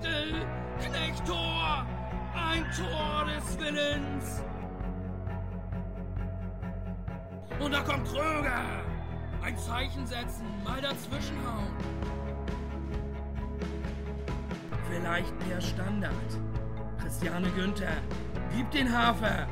Knechtel, Knechttor, ein Tor des Willens. Und da kommt Kröger. Ein Zeichen setzen, mal dazwischenhauen. Vielleicht der Standard. Christiane Günther, gib den Hafer.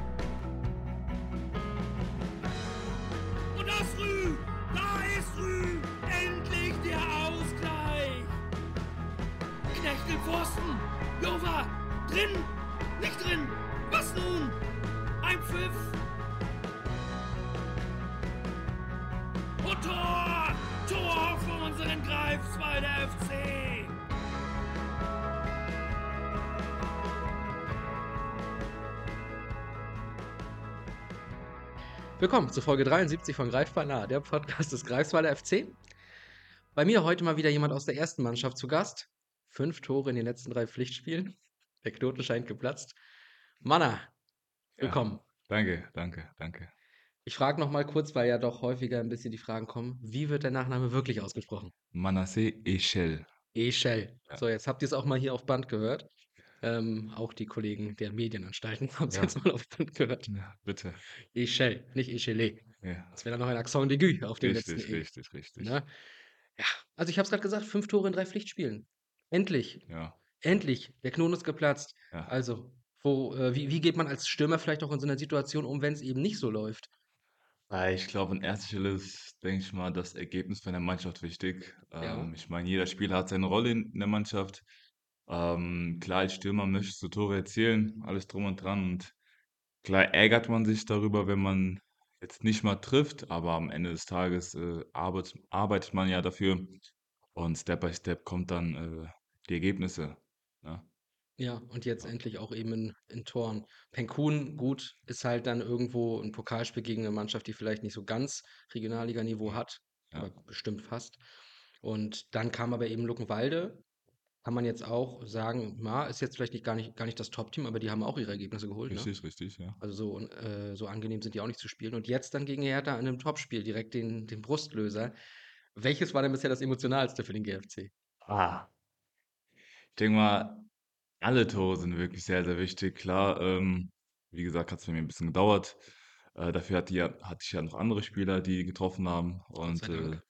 Willkommen zu Folge 73 von Greifbar nah, der Podcast des Greifswalder FC. Bei mir heute mal wieder jemand aus der ersten Mannschaft zu Gast. Fünf Tore in den letzten drei Pflichtspielen. Der Knoten scheint geplatzt. Manna, willkommen. Danke, danke, danke. Ich frage noch mal kurz, weil ja doch häufiger ein bisschen die Fragen kommen. Wie wird der Nachname wirklich ausgesprochen? Manasseh Echel. Echel. Ja. So, jetzt habt ihr es auch mal hier auf Band gehört. Ähm, auch die Kollegen der Medienanstalten haben es Ja. jetzt mal auf Band gehört. Ja, bitte. Echel, nicht Echele. Ja. Das wäre dann noch ein Accent d'aigu auf dem Richtig, letzten E. richtig, richtig. Ne? Ja, also ich habe es gerade gesagt, fünf Tore in drei Pflichtspielen. Endlich, Ja, endlich. Der Knoten ist geplatzt. ja. Also, wo, äh, wie, wie geht man als Stürmer vielleicht auch in so einer Situation um, wenn es eben nicht so läuft? Weil ich glaube, an erster Stelle ist, denke ich mal, das Ergebnis von der Mannschaft wichtig. Ja. Ähm, ich meine, jeder Spieler hat seine Rolle in der Mannschaft. Ähm, klar, als Stürmer möchtest du Tore erzielen, alles drum und dran. Und klar ärgert man sich darüber, wenn man jetzt nicht mal trifft, aber am Ende des Tages äh, arbeit, arbeitet man ja dafür. Und Step by Step kommt dann äh, die Ergebnisse. Ne? Ja, und jetzt endlich auch eben in, in Toren. Penkun, gut, ist halt dann irgendwo ein Pokalspiel gegen eine Mannschaft, die vielleicht nicht so ganz Regionalliganiveau hat, Ja. aber bestimmt fast. Und dann kam aber eben Luckenwalde. Kann man jetzt auch sagen, na, ist jetzt vielleicht nicht, gar, nicht, gar nicht das Top-Team, aber die haben auch ihre Ergebnisse geholt. Ne? Richtig, richtig, ja. Also so, äh, so angenehm sind die auch nicht zu spielen. Und jetzt dann gegen Hertha in einem Topspiel direkt den, den Brustlöser. Welches war denn bisher das emotionalste für den GFC? Ah. Ich denke mal, alle Tore sind wirklich sehr, sehr wichtig. Klar, ähm, wie gesagt, hat es bei mir ein bisschen gedauert. Äh, dafür hatte, ja, hatte ich ja noch andere Spieler, die getroffen haben. Und äh,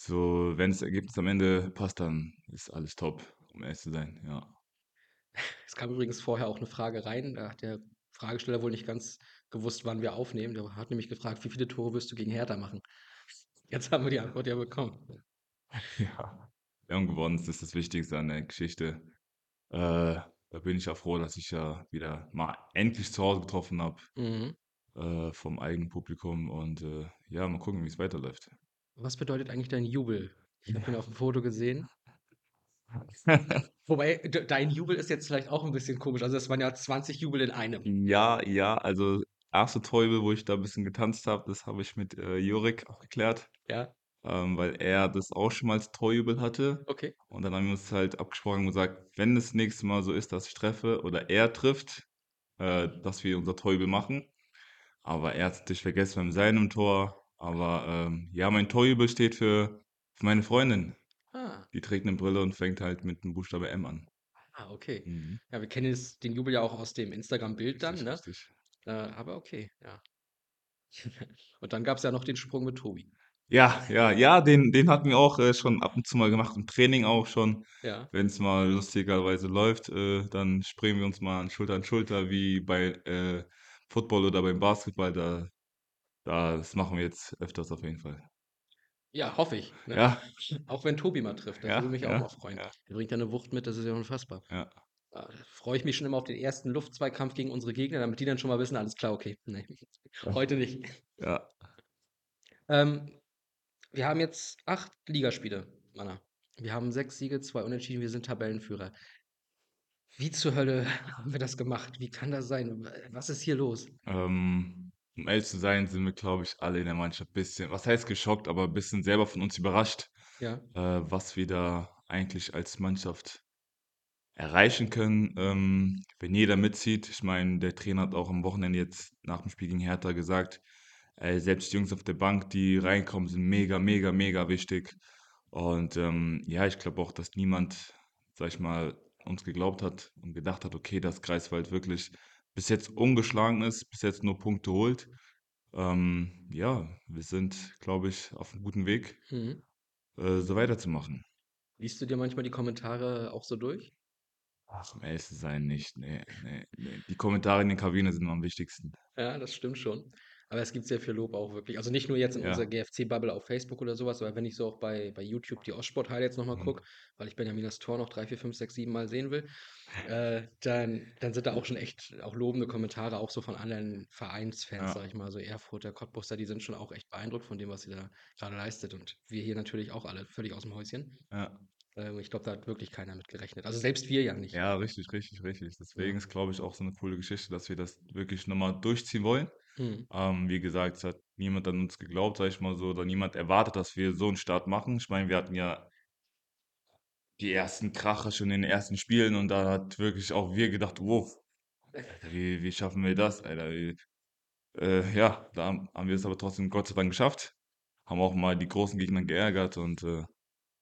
so, wenn das Ergebnis am Ende passt, dann ist alles top, um ehrlich zu sein. Ja. Es kam übrigens vorher auch eine Frage rein. Da hat der Fragesteller wohl nicht ganz gewusst, wann wir aufnehmen. Der hat nämlich gefragt, wie viele Tore wirst du gegen Hertha machen? Jetzt haben wir die Antwort ja bekommen. Ja. Wir haben gewonnen, das ist das Wichtigste an der Geschichte. Äh, da bin ich ja froh, dass ich ja wieder mal endlich zu Hause getroffen habe Mhm. äh, vom eigenen Publikum. Und äh, ja, mal gucken, wie es weiterläuft. Was bedeutet eigentlich dein Jubel? Ich habe ihn auf dem Foto gesehen. Wobei, de- dein Jubel ist jetzt vielleicht auch ein bisschen komisch. Also, es waren ja 20 Jubel in einem. Ja, ja, also erste Torjubel, wo ich da ein bisschen getanzt habe, das habe ich mit äh, Jurik abgeklärt, Ja, ähm, weil er das auch schon mal als Torjubel hatte. okay. Und dann haben wir uns halt abgesprochen und gesagt, wenn das nächste Mal so ist, dass ich treffe oder er trifft, äh, dass wir unser Torjubel machen. Aber er hat es natürlich vergessen beim seinem Tor. Aber ähm, ja, mein Torjubel steht für, für meine Freundin. Ah, Die trägt eine Brille und fängt halt mit dem Buchstabe M an. ah okay. Mhm. Ja, wir kennen es, den Jubel ja auch aus dem Instagram-Bild dann, Richtig, ne? richtig. Äh, aber okay, ja. Und dann gab es ja noch den Sprung mit Tobi. Ja, ja, ja, den, den hatten wir auch äh, schon ab und zu mal gemacht, im Training auch schon. Ja. Wenn es mal lustigerweise läuft, äh, dann springen wir uns mal an Schulter an Schulter, wie bei äh, Football oder beim Basketball. Da, da, das machen wir jetzt öfters auf jeden Fall. Ja, hoffe ich. Ne? Ja, Auch wenn Tobi mal trifft, das Ja, würde mich auch ja, mal freuen. ja. Der bringt ja eine Wucht mit, das ist ja unfassbar. ja. Da freue ich mich schon immer auf den ersten Luftzweikampf gegen unsere Gegner, damit die dann schon mal wissen, alles klar, okay. Nee, heute nicht. Ja, Ähm, wir haben jetzt acht Ligaspiele, Manna. Wir haben sechs Siege, zwei Unentschieden, wir sind Tabellenführer. Wie zur Hölle haben wir das gemacht? Wie kann das sein? Was ist hier los? ähm, um ehrlich zu sein, sind wir, glaube ich, alle in der Mannschaft ein bisschen, was heißt geschockt, aber ein bisschen selber von uns überrascht, Ja, äh, was wir da eigentlich als Mannschaft erreichen können, ähm, wenn jeder mitzieht. Ich meine, der Trainer hat auch am Wochenende jetzt nach dem Spiel gegen Hertha gesagt, äh, selbst die Jungs auf der Bank, die reinkommen, sind mega, mega, mega wichtig. Und ähm, ja, ich glaube auch, dass niemand sage ich mal, uns geglaubt hat und gedacht hat, okay, dass Greifswald wirklich bis jetzt ungeschlagen ist, bis jetzt nur Punkte holt. Ähm, ja, wir sind, glaube ich, auf einem guten Weg, Mhm. äh, so weiterzumachen. Liest du dir manchmal die Kommentare auch so durch? Ach, um ehrlich zu sein, nicht. Ne, ne, ne. Die Kommentare in den Kabinen sind am wichtigsten. Ja, das stimmt schon. Aber es gibt sehr viel Lob auch wirklich. Also nicht nur jetzt in unserer Ja. GFC-Bubble auf Facebook oder sowas, aber wenn ich so auch bei, bei YouTube die Ostsport-Highlights nochmal Mhm. gucke, weil ich Benjamin das Tor noch drei, vier, fünf, sechs, sieben Mal sehen will, äh, dann, dann sind da auch schon echt auch lobende Kommentare, auch so von anderen Vereinsfans, Ja. sag ich mal, so Erfurter, Cottbuster, die sind schon auch echt beeindruckt von dem, was sie da gerade leistet. Und wir hier natürlich auch alle völlig aus dem Häuschen. Ja. Ähm, ich glaube, da hat wirklich keiner mit gerechnet. Also selbst wir ja nicht. Ja, richtig, richtig, richtig. Deswegen Ja. ist, glaube ich, auch so eine coole Geschichte, dass wir das wirklich nochmal durchziehen wollen. Mhm. Ähm, wie gesagt, es hat niemand an uns geglaubt, sage ich mal so, oder niemand erwartet, dass wir so einen Start machen. Ich meine, wir hatten ja die ersten Kracher schon in den ersten Spielen und da hat wirklich auch wir gedacht: „Wow, wie wie schaffen wir das, Alter?“ Wie äh, ja, da haben haben wir es aber trotzdem Gott sei Dank geschafft, haben auch mal die großen Gegner geärgert und, äh,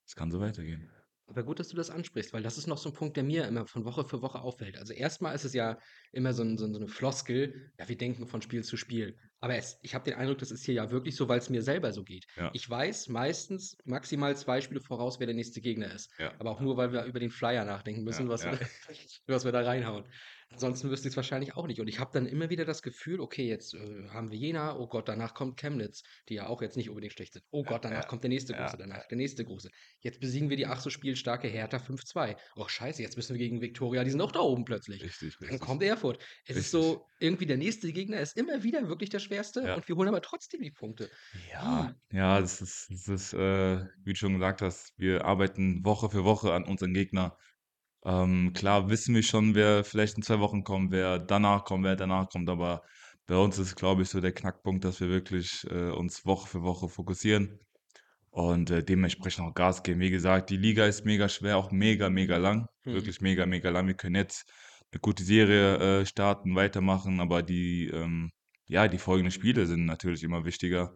es kann so weitergehen. Aber gut, dass du das ansprichst, weil das ist noch so ein Punkt, der mir immer von Woche für Woche auffällt. Also, erstmal ist es ja immer so 'n so 'n so 'ne Floskel: „Ja, wir denken von Spiel zu Spiel.“ Aber es ich habe den Eindruck, das ist hier ja wirklich so, weil es mir selber so geht. Ja, Ich weiß meistens maximal 2 Spiele voraus, wer der nächste Gegner ist. ja, Aber auch nur, weil wir über den Flyer nachdenken müssen, was wir was wir da reinhauen. Ansonsten wüsste ich's wahrscheinlich auch nicht. Und ich habe dann immer wieder das Gefühl: „Okay, jetzt, äh, haben wir Jena. Oh Gott, danach kommt Chemnitz“, die ja auch jetzt nicht unbedingt schlecht sind. „Oh Gott, danach ja, kommt der nächste ja, Große, danach der nächste Große.“ Jetzt besiegen wir die ach so spielstarke Hertha 5-2. Och scheiße, jetzt müssen wir gegen Viktoria, die sind auch da oben plötzlich. richtig, Dann richtig, kommt Erfurt. Es ist richtig. so, irgendwie der nächste Gegner ist immer wieder wirklich der schwerste Ja. und wir holen aber trotzdem die Punkte. Ja, Wie? ja, das ist das ist, äh, wie du schon gesagt hast, wir arbeiten Woche für Woche an unseren Gegner. Ähm, klar wissen wir schon, wer vielleicht in 2 Wochen kommt, wer danach kommt, wer danach kommt, aber bei uns ist, glaube ich, so der Knackpunkt, dass wir wirklich, äh, uns Woche für Woche fokussieren und, äh, dementsprechend auch Gas geben. Wie gesagt, die Liga ist mega schwer, auch mega, mega lang, Mhm. wirklich mega, mega lang. Wir können jetzt 'ne gute Serie, äh, starten, weitermachen, aber die, ähm ja, die folgenden Spiele sind natürlich immer wichtiger,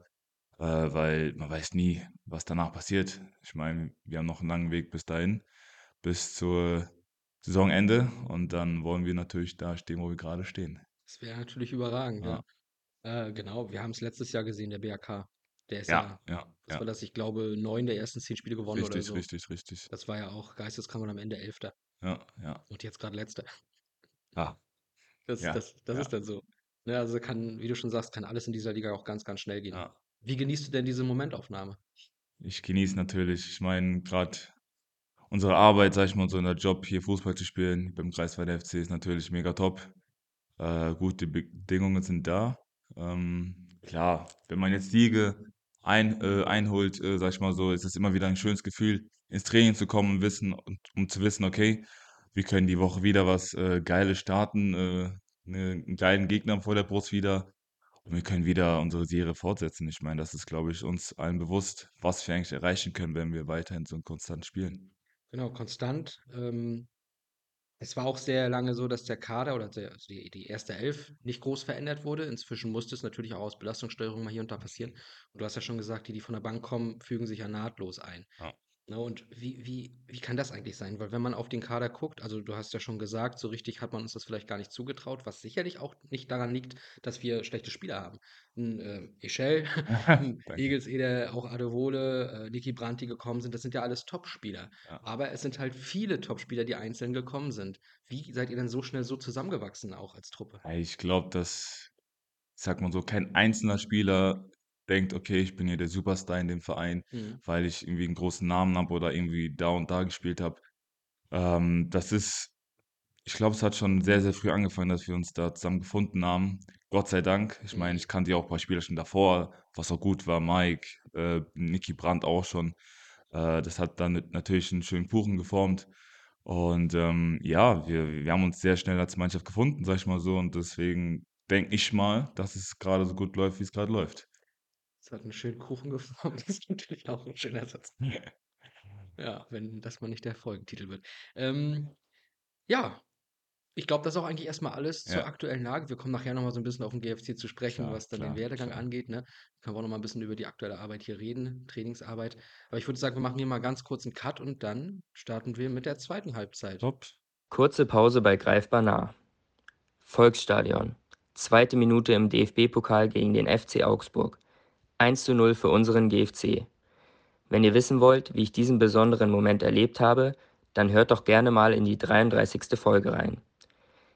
äh, weil man weiß nie, was danach passiert. Ich meine, wir haben noch einen langen Weg bis dahin, bis zur Saisonende und dann wollen wir natürlich da stehen, wo wir gerade stehen. Das wäre natürlich überragend, ja. Ja. Äh, genau, wir haben's letztes Jahr gesehen, der BAK. Der ist Ja, ja ja, was war ja. das? Ich glaube, 9 der ersten 10 Spiele gewonnen oder Richtig, so. richtig, richtig. Das war ja auch geisteskrank und am Ende Elfter. Ja, ja. Und jetzt grad Letzter. Ah, Das ja, das das ja, ist dann so. Ne, also kann wie du schon sagst, kann alles in dieser Liga auch ganz, ganz schnell gehen. ja. Wie genießt du denn diese Momentaufnahme? Ich genieße natürlich ich meine, gerade unsere Arbeit, sage ich mal, so in der Job, hier Fußball zu spielen beim Greifswalder FC ist natürlich mega top. Äh, gute Bedingungen sind da. Ähm, klar, wenn man jetzt Siege ein äh, einholt, äh, sage ich mal so, ist es immer wieder ein schönes Gefühl, ins Training zu kommen und wissen und um zu wissen: „Okay, wir können die Woche wieder was, äh, Geiles starten, äh, 'ne 'n geilen Gegner vor der Brust wieder und wir können wieder unsere Serie fortsetzen.“ Ich meine, das ist, glaube ich, uns allen bewusst, was wir eigentlich erreichen können, wenn wir weiterhin so konstant spielen. Genau, konstant. Ähm, es war auch sehr lange so, dass der Kader oder der also die die erste Elf nicht groß verändert wurde. Inzwischen musste es natürlich auch aus Belastungssteuerung mal hier und da passieren. Und du hast ja schon gesagt, die, die von der Bank kommen, fügen sich ja nahtlos ein. Ja. Ne, und wie wie wie kann das eigentlich sein? Weil wenn man auf den Kader guckt also, du hast ja schon gesagt, so richtig hat man uns das vielleicht gar nicht zugetraut, was sicherlich auch nicht daran liegt, dass wir schlechte Spieler haben. 'N, äh, Echel, 'n Danke. Egelseder, auch Adewole, äh, Niki Brandt, die gekommen sind, das sind ja alles Topspieler. Ja. Aber es sind halt viele Topspieler, die einzeln gekommen sind. Wie seid ihr denn so schnell so zusammengewachsen auch als Truppe? Ja, ich glaube, dass, ich sage mal so, kein einzelner Spieler denkt: „Okay, ich bin hier der Superstar in dem Verein, Mhm. weil ich irgendwie 'n großen Namen habe oder irgendwie da und da gespielt habe.“ Ähm, das ist ich glaube, es hat schon sehr, sehr früh angefangen, dass wir uns da zusammen gefunden haben. Gott sei Dank. Ich meine, Mhm. ich kannte ja auch ein paar Spieler schon davor, was auch gut war, Mike, äh, Niki Brandt auch schon. Äh, das hat dann natürlich 'n schönen Kuchen geformt und, ähm, ja, wir wir haben uns sehr schnell als Mannschaft gefunden, sage ich mal so und deswegen denke ich mal, dass es grade so gut läuft, wie's grad läuft. Es hat 'n schönen Kuchen geformt, das ist natürlich auch 'n schöner Satz. Ja, wenn das mal nicht der Folgentitel wird. Ähm, ja. Ich glaube, das ist auch eigentlich erst mal alles zur Ja. aktuellen Lage. Wir kommen nachher noch mal so 'n bisschen auf 'n GFC zu sprechen, Klar, was dann den klar, Werdegang klar. angeht, ne? Können wir auch noch mal 'n bisschen über die aktuelle Arbeit hier reden, Trainingsarbeit. Aber ich würde sagen, wir machen hier mal ganz kurz 'n Cut und dann starten wir mit der zweiten Halbzeit. Top. Kurze Pause bei Greifbar nah. Volksstadion. Zweite Minute im DFB-Pokal gegen den FC Augsburg. 1:0 für unseren GFC. Wenn ihr wissen wollt, wie ich diesen besonderen Moment erlebt habe, dann hört doch gerne mal in die 33. Folge rein.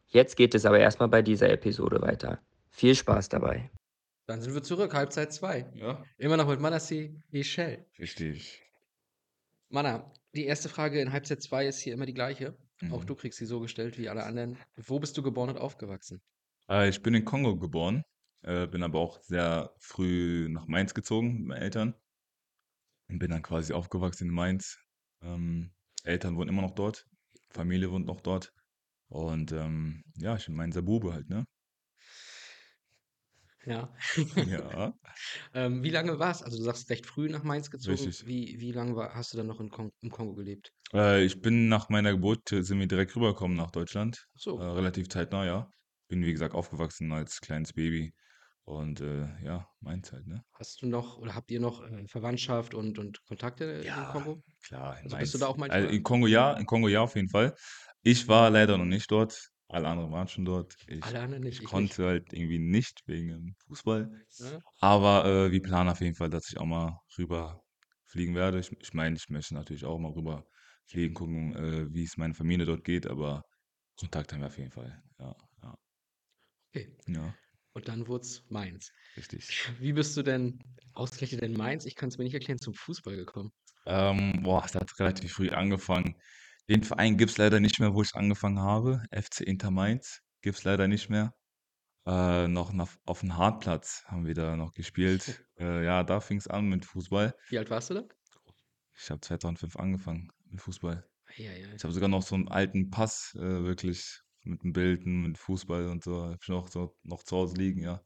Jetzt geht es aber erst mal bei dieser Episode weiter. Viel Spaß dabei. Dann sind wir zurück, Halbzeit 2. Ja. Immer noch mit Manasseh Echel. Richtig. Manna, die erste Frage in Halbzeit 2 ist hier immer die gleiche. Auch Mhm. du kriegst sie so gestellt wie alle anderen. Wo bist du geboren und aufgewachsen? Äh, ich bin in Kongo geboren, äh, bin aber auch sehr früh nach Mainz gezogen mit meinen Eltern und bin dann quasi aufgewachsen in Mainz. Ähm, Eltern wohnen immer noch dort, Familie wohnt noch dort und, ähm, ja, ich bin Mainzer Bube halt, ne? Ja. Ja. Ähm, wie lange war's also, du sagst recht früh nach Mainz gezogen. Richtig. Wie wie lange war hast du dann noch in Kon im Kongo gelebt? Äh, ich bin nach meiner Geburt äh, sind wir direkt rübergekommen nach Deutschland, Ach so. äh, relativ zeitnah, ja. Bin, wie gesagt, aufgewachsen als kleines Baby und, äh, ja, Mainz halt, ne? Hast du noch oder habt ihr noch, äh, Verwandtschaft und und Kontakte im Ja, Kongo? klar, in Also, bist du da Mainz. auch Also, manchmal? in Kongo ja, in Kongo ja, auf jeden Fall. Ich war leider noch nicht dort. Alle anderen waren schon dort. Ich Alle anderen nicht, ich ich nicht. konnte halt irgendwie nicht wegen dem Fußball. Ja. Aber, äh, wir planen auf jeden Fall, dass ich auch mal rüberfliegen werde. Ich ich meine, ich möchte natürlich auch mal rüberfliegen, gucken, äh, wie es meiner Familie dort geht, aber Kontakt haben wir auf jeden Fall. Ja, ja. Okay. Ja. Und dann wurd's Mainz. Richtig. Wie bist du denn ausgerechnet in Mainz, ich kann's mir nicht erklären, zum Fußball gekommen? Ähm, boah, es hat relativ früh angefangen. Den Verein gibt's leider nicht mehr, wo ich angefangen habe. FC Inter Mainz gibt's leider nicht mehr. Äh, noch nach auf'm Hartplatz haben wir da noch gespielt. Äh, ja, da fing's an mit Fußball. Wie alt warst du da? Ich habe 2005 angefangen mit Fußball. Ei, ei, ei. Ich habe sogar noch so 'n alten Pass, äh, wirklich mit 'n Bildern, mit Fußball und so, habe ich noch so noch zu Hause liegen, ja.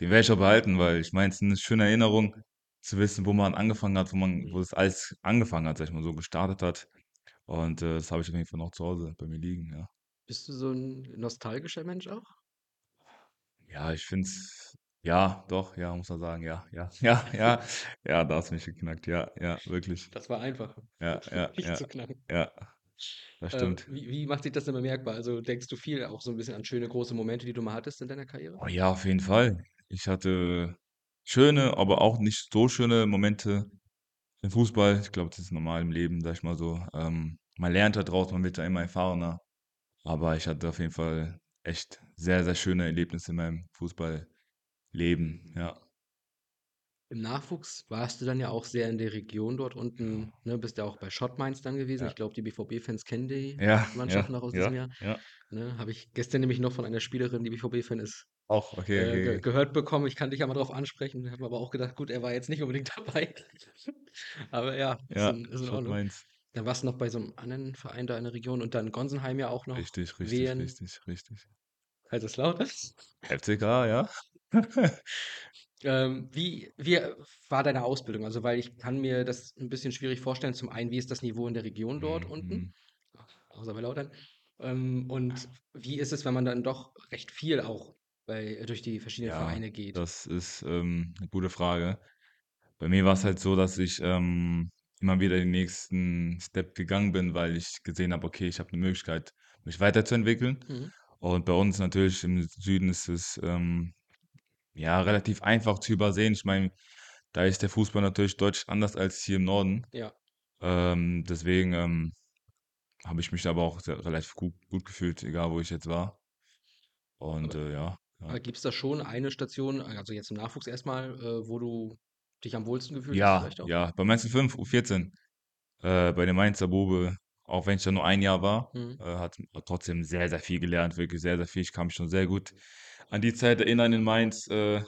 Den werde ich auch behalten, weil ich meine, es ist 'ne schöne Erinnerung zu wissen, wo man angefangen hat, wo man wo das alles angefangen hat, sage ich mal so, gestartet hat. Und, äh, das habe ich auf jeden Fall noch zu Hause bei mir liegen, ja. Bist du so 'n nostalgischer Mensch auch? Ja, ich finde es ja, doch, ja, muss man sagen, ja, ja, ja, ja, ja, da hast du mich geknackt. Ja, ja, wirklich. Das war einfach, Ja, ja, mich ja, zu knacken. ja, das Äh, stimmt. wie wie macht sich das denn bemerkbar? Also, denkst du viel auch so 'n bisschen an schöne große Momente, die du mal hattest in deiner Karriere? Oh ja, auf jeden Fall. Ich hatte schöne, aber auch nicht so schöne Momente im Fußball. Ich glaube, das ist normal im Leben, sage ich mal so. Ähm, man lernt da draus, man wird da immer erfahrener. Aber ich hatte auf jeden Fall echt sehr, sehr schöne Erlebnisse in meinem Fußballleben, ja. Im Nachwuchs warst du dann ja auch sehr in der Region dort unten, ne? Bist ja auch bei Schott Mainz dann gewesen. Ja. Ich glaube, die BVB-Fans kennen die Ja, Mannschaft ja, noch aus ja, diesem Jahr, ja. ne? Habe ich gestern nämlich noch von einer Spielerin, die BVB-Fan ist, Auch, okay, äh, ge okay. gehört bekommen. Ich kann dich ja mal drauf ansprechen. Habe aber auch gedacht: „Gut, er war jetzt nicht unbedingt dabei.“ Aber ja, ist Ja, in ist in Schott Ordnung. Mainz. Dann warst du noch bei so 'nem anderen Verein da in der Region und dann Gonsenheim ja auch noch, Richtig, richtig, Wehen. richtig, richtig. Kaiserslautern. FCK, ja. Ähm, wie wie, war deine Ausbildung? Also, weil ich kann mir das 'n bisschen schwierig vorstellen. Zum einen, wie ist das Niveau in der Region dort Mhm, unten, mhm. außer bei Lautern? Ähm, und wie ist es, wenn man dann doch recht viel auch bei durch die verschiedenen Ja, Vereine geht? das ist, ähm, 'ne gute Frage. Bei mir war's halt so, dass ich, ähm, immer wieder den nächsten Step gegangen bin, weil ich gesehen habe: „Okay, ich habe 'ne Möglichkeit, mich weiterzuentwickeln.“ Mhm. Und bei uns natürlich im Süden ist es, ähm, ja, relativ einfach zu übersehen. Ich meine, da ist der Fußball natürlich deutlich anders als hier im Norden. Ja. Ähm, deswegen, ähm, habe ich mich aber auch sehr relativ gut gut gefühlt, egal wo ich jetzt war. Und, Aber äh, ja, ja. gibt's da schon eine Station, also, jetzt im Nachwuchs erst mal, äh, wo du dich am wohlsten gefühlt hast Ja, vielleicht auch? ja, bei Mainz 05, U14, äh, bei dem Mainzer Bube, auch wenn ich da nur 1 Jahr war, Mhm. äh, hat hat trotzdem sehr, sehr viel gelernt, wirklich sehr, sehr viel. Ich mich schon sehr gut an die Zeit erinnern in Mainz, äh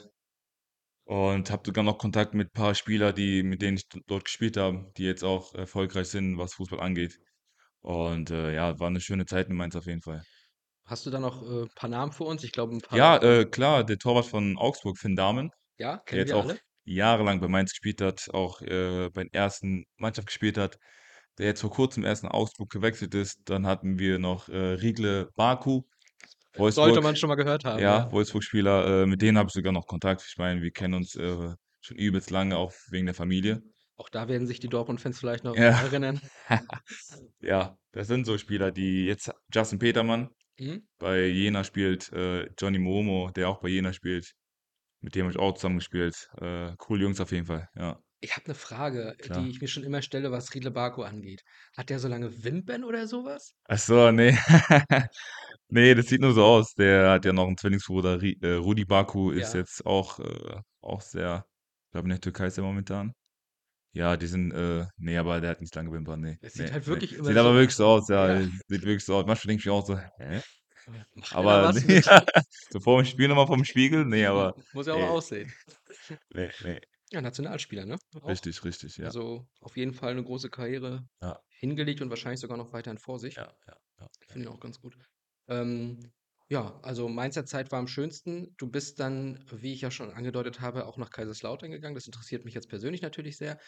und habe sogar noch Kontakt mit paar Spieler, die mit denen ich d dort gespielt habe, die jetzt auch erfolgreich sind, was Fußball angeht. Und, äh, ja, war 'ne schöne Zeit in Mainz auf jeden Fall. Hast du da noch, äh, paar Namen für uns? Ich glaube, 'n paar Ja, äh, klar, der Torwart von Augsburg, Finn Dahmen, Ja, der kennen jetzt wir auch alle. jahrelang bei Mainz gespielt hat, auch, äh, bei der 1. Mannschaft gespielt hat, der jetzt vor Kurzem erst nach Augsburg gewechselt ist. Dann hatten wir noch, äh, Rigle Baku, Sollte Wolfsburg man schon mal gehört haben, ja, ja. Wolfsburg-Spieler, äh, mit denen habe ich sogar noch Kontakt. Ich meine, wir kennen uns, äh, schon übelst lange, auch wegen der Familie. Auch da werden sich die Dortmund-Fans vielleicht noch Ja. erinnern. Ja, das sind so Spieler, die jetzt Justin Petermann Mhm. bei Jena spielt, äh, Johnny Momo, der auch bei Jena spielt. Mit dem habe ich auch zusammen gespielt. Äh, coole Jungs auf jeden Fall, ja. Ich habe 'ne Frage, Klar. die ich mir schon immer stelle, was Riedle Baku angeht. Hat der so lange Wimpern oder so was? Ach so, ne. Ne, das sieht nur so aus. Der hat ja noch 'n Zwillingsbruder, Ri äh, Rudi Baku ist Ja. jetzt auch, äh auch sehr ich glaube, in der Türkei ist er momentan. Ja, die sind, äh ne, aber der hat nicht lange Wimpern, ne. Es sieht Ne, halt ne. wirklich immer Sieht aber so wirklich so aus, ja. Ja. Sieht wirklich so aus. Manchmal denke ich mir auch so: „Hä?“ Macht er da Aber was ne, mit? ja, so vorm Spiel noch mal vorm Spiegel, ne, aber Muss ja auch ne. aussehen. Ne, ne. Ja, Nationalspieler, ne? Auch. Richtig, richtig, ja. Also, auf jeden Fall 'ne große Karriere Ja. hingelegt und wahrscheinlich sogar noch weiterhin vor sich. Ja, ja, ja, Finde ja. ich auch ganz gut. Ähm, ja, also Mainzer Zeit war am schönsten. Du bist dann, wie ich ja schon angedeutet habe, auch nach Kaiserslautern gegangen. Das interessiert mich jetzt persönlich natürlich sehr.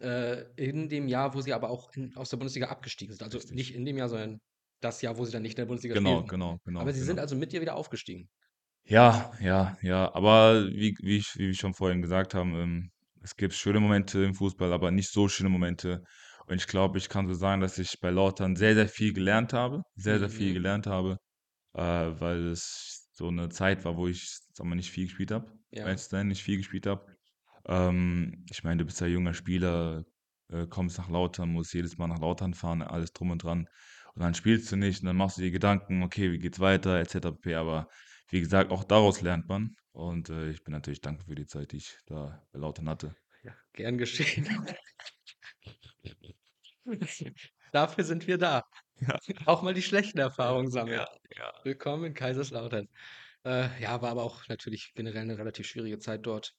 Äh, in dem Jahr, wo sie aber auch in aus der Bundesliga abgestiegen sind. Also, Richtig. nicht in dem Jahr, sondern das Jahr, wo sie dann nicht in der Bundesliga Genau, spielten. genau, genau, Aber sie sind genau. also mit dir wieder aufgestiegen? Ja, ja, ja. Aber wie wie ich wie wir schon vorhin gesagt haben, ähm, es gibt schöne Momente im Fußball, aber nicht so schöne Momente. Und ich glaube, ich kann so sagen, dass ich bei Lautern sehr, sehr viel gelernt habe sehr, sehr viel Mhm. gelernt habe, äh, weil es so 'ne Zeit war, wo ich, sage mal, nicht viel gespielt habe, Ja. sein, nicht viel gespielt habe. Ähm, ich meine, du bist ja junger Spieler, äh, kommst nach Lautern, musst jedes Mal nach Lautern fahren, alles drum und dran. Und dann spielst du nicht und dann machst du dir Gedanken: „Okay, wie geht's weiter?“ et cetera pp. Aber wie gesagt, auch daraus lernt man. Und, äh, ich bin natürlich dankbar für die Zeit, die ich da bei Lautern hatte. Ja, gern geschehen. Dafür sind wir da. Ja. Auch mal die schlechten Erfahrungen sammeln. Ja, ja. Willkommen in Kaiserslautern. Äh, ja, war aber auch natürlich generell 'ne relativ schwierige Zeit dort.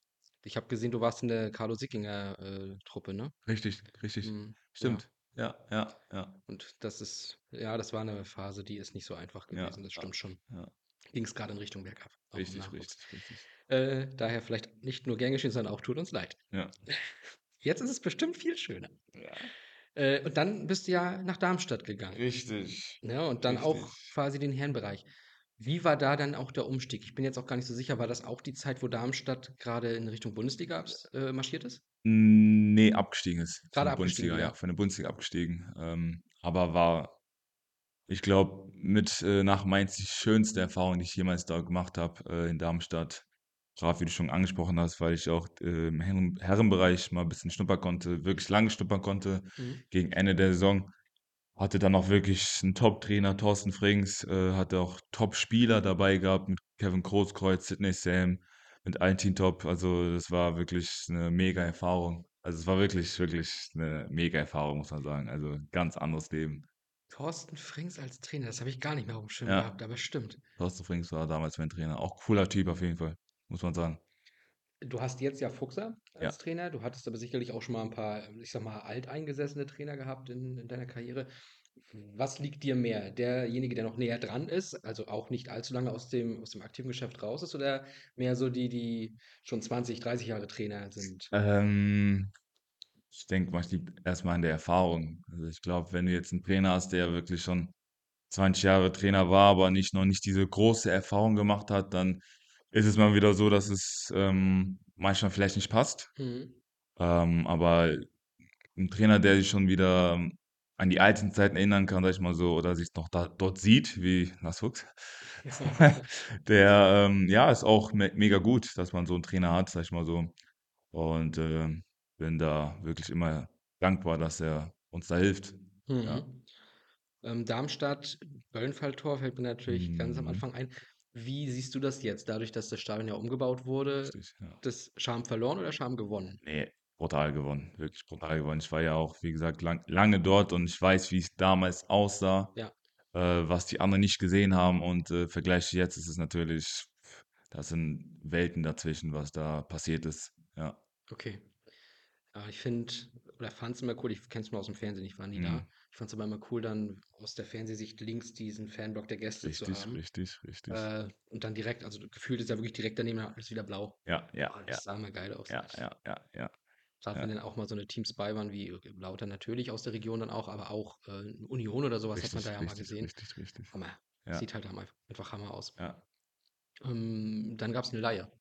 Ich habe gesehen, du warst in der Carlo Sickinger, äh, Truppe, ne? Richtig, richtig. Mhm, ja. Stimmt. Ja, ja, ja. Und das ist ja, das war 'ne Phase, die ist nicht so einfach Ja, gewesen, das ja, stimmt schon. ja. Ging's grade in Richtung bergab, auch Richtig, richtig, richtig. Äh, daher vielleicht nicht nur gern geschehen, sondern auch tut uns leid. Ja. Jetzt ist es bestimmt viel schöner. Ja. Äh, und dann bist du ja nach Darmstadt gegangen. Richtig. Ne, und dann auch Richtig. quasi den Herrenbereich. Wie war da dann auch der Umstieg? Ich bin jetzt auch gar nicht so sicher, war das auch die Zeit, wo Darmstadt grade in Richtung Bundesliga äh, marschiert ist? Hm, ne, abgestiegen ist der abgestiegen Bundesliga, ja, wieder? von der Bundesliga abgestiegen. Ähm, aber war ich glaube, mit, äh, nach Mainz die schönste Erfahrung, die ich jemals da gemacht habe, äh, in Darmstadt. Grad wie du schon angesprochen hast, weil ich auch, äh, im Herren Herrenbereich mal bisschen schnuppern konnte, wirklich lange schnuppern konnte Mhm. gegen Ende der Saison. Hatte dann auch wirklich 'n Top-Trainer, Thorsten Frings, äh, hatte auch Top-Spieler dabei gehabt mit Kevin Großkreuz, Sidney Sam, mit allen Teamtop. Also, das war wirklich 'ne Mega-Erfahrung. Also, es war wirklich, wirklich 'ne Mega-Erfahrung, muss man sagen. Also, ganz anderes Leben. Thorsten Frings als Trainer, das habe ich gar nicht mehr auf'm Schirm Ja. gehabt, aber stimmt. Thorsten Frings war damals mein Trainer. Auch cooler Typ auf jeden Fall, muss man sagen. Du hast jetzt ja Fuchser Ja. als Trainer. Du hattest aber sicherlich auch schon mal 'n paar, ich sage mal, alteingesessene Trainer gehabt in in deiner Karriere. Was liegt dir mehr? Derjenige, der noch näher dran ist, also auch nicht allzu lange aus dem aus dem aktiven Geschäft raus ist oder mehr so die, die schon 20, 30 Jahre Trainer sind? Ähm, ich denke mal, es liegt erst mal an der Erfahrung. Also, ich glaube, wenn du jetzt 'n Trainer hast, der wirklich schon 20 Jahre Trainer war, aber nicht noch nicht diese große Erfahrung gemacht hat, dann ist es mal wieder so, dass es, ähm, manchmal vielleicht nicht passt. Mhm. Ähm, aber 'n Trainer, der sich schon wieder an die alten Zeiten erinnern kann, sage ich mal so, oder sich noch da dort sieht, wie Lars Fuchs, der, ähm, ja, ist auch me mega gut, dass man so 'n Trainer hat, sage ich mal so. Und, ähm, bin da wirklich immer dankbar, dass er uns da hilft. Ja. Mhm. Ähm, Darmstadt, Böllenfalltor fällt mir natürlich ganz am Mhm. Anfang ein. Wie siehst du das jetzt, dadurch, dass das Stadion ja umgebaut wurde? Richtig, ja. Hat das Charme verloren oder Charme gewonnen? Ne, brutal gewonnen, wirklich brutal gewonnen. Ich war ja auch, wie gesagt, lang lange dort und ich weiß, wie's damals aussah, Ja. äh, was die anderen nicht gesehen haben und, äh, Vergleich zu jetzt ist es natürlich da sind Welten dazwischen, was da passiert ist, ja. Okay. Ja, ich finde oder fand's immer cool, ich kenne es nur aus'm Fernsehen, ich war nie da. Mhm. Ich fand's aber immer cool, dann aus der Fernsehsicht links diesen Fanblock der Gäste zu Richtig, haben. richtig, richtig. Äh, und dann direkt also gefühlt ist ja wirklich direkt daneben alles wieder blau. Ja, ja, Oh, ja. das sah immer geil aus. Ja, ja, ja, ja. Grad Ja. wenn dann auch mal so 'ne Teams bei waren wie Lautern natürlich aus der Region dann auch, aber auch, äh, Union oder so was hat man Richtig, da ja mal richtig, gesehen. richtig, richtig. Hammer. Ja. Sieht halt einfach Hammer aus. Ja. Ähm, dann gab es eine Leihe.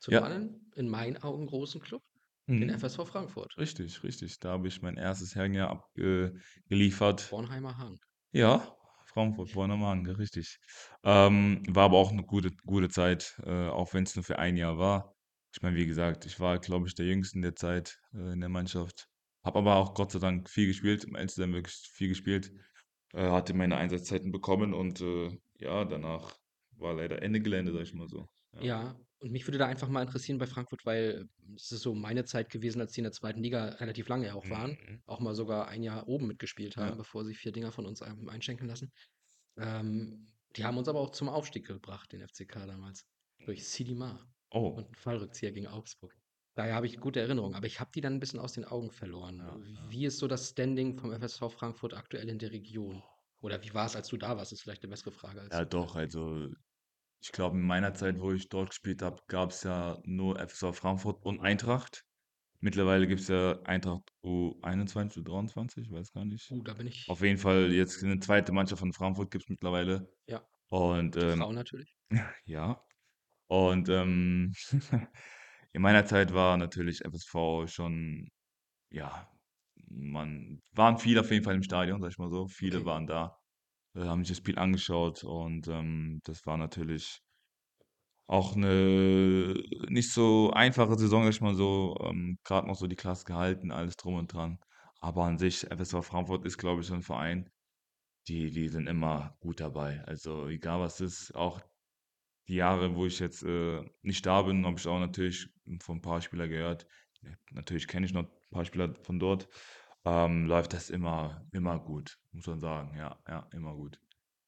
Zu Ja. einem anderen, in meinen Augen großen Club, den Mhm. FSV Frankfurt. Richtig, richtig. Da habe ich mein erstes Herrenjahr abgeliefert. Bornheimer Hahn. Ja, Frankfurt, Bornheimer Hahn, richtig. Ähm, war aber auch eine gute, gute Zeit, äh, auch wenn es nur für ein Jahr war. Ich meine, wie gesagt, ich war, glaube ich, der Jüngste in der Zeit äh, in der Mannschaft. Habe aber auch Gott sei Dank viel gespielt, zu sein, wirklich viel gespielt. Äh, hatte meine Einsatzzeiten bekommen und äh, ja, danach war leider Ende Gelände, sag ich mal so. Ja. Ja, und mich würde da einfach mal interessieren bei Frankfurt, weil es ist so meine Zeit gewesen, als die in der zweiten Liga relativ lange ja auch waren. Mhm. Auch mal sogar ein Jahr oben mitgespielt haben, Ja. bevor sie vier Dinger von uns ein- einschenken lassen. Ähm, die haben uns aber auch zum Aufstieg gebracht, den FCK damals. Durch Sidi Ma Oh, und einen Fallrückzieher gegen Augsburg. Daher habe ich gute Erinnerungen, aber ich habe die dann ein bisschen aus den Augen verloren. Ja, ja. Wie ist so das Standing vom FSV Frankfurt aktuell in der Region? Oder wie war es, als du da warst? Ist vielleicht eine bessere Frage als. ja doch, also ich glaube, in meiner Zeit, wo ich dort gespielt habe, gab es ja nur FSV Frankfurt und Eintracht. Mittlerweile gibt es ja Eintracht U21, U23, ich weiß gar nicht. Uh, da bin ich. Auf jeden Fall jetzt eine zweite Mannschaft von Frankfurt gibt es mittlerweile. Ja. Und Die ähm, Frauen natürlich. ja. Und ähm, in meiner Zeit war natürlich FSV schon, ja, man waren viele auf jeden Fall im Stadion, sag ich mal so. Viele Okay. waren da, äh, haben sich das Spiel angeschaut und ähm, das war natürlich auch eine nicht so einfache Saison, sag ich mal so. Ähm, gerade noch so die Klasse gehalten, alles drum und dran. Aber an sich, FSV Frankfurt ist, glaube ich, so ein Verein, die, die sind immer gut dabei. Also egal was ist, auch die Jahre, wo ich jetzt äh, nicht da bin, habe ich auch natürlich von ein paar Spielern gehört. Natürlich kenne ich noch ein paar Spieler von dort. Ähm, läuft das immer, immer gut, muss man sagen. Ja, ja, immer gut.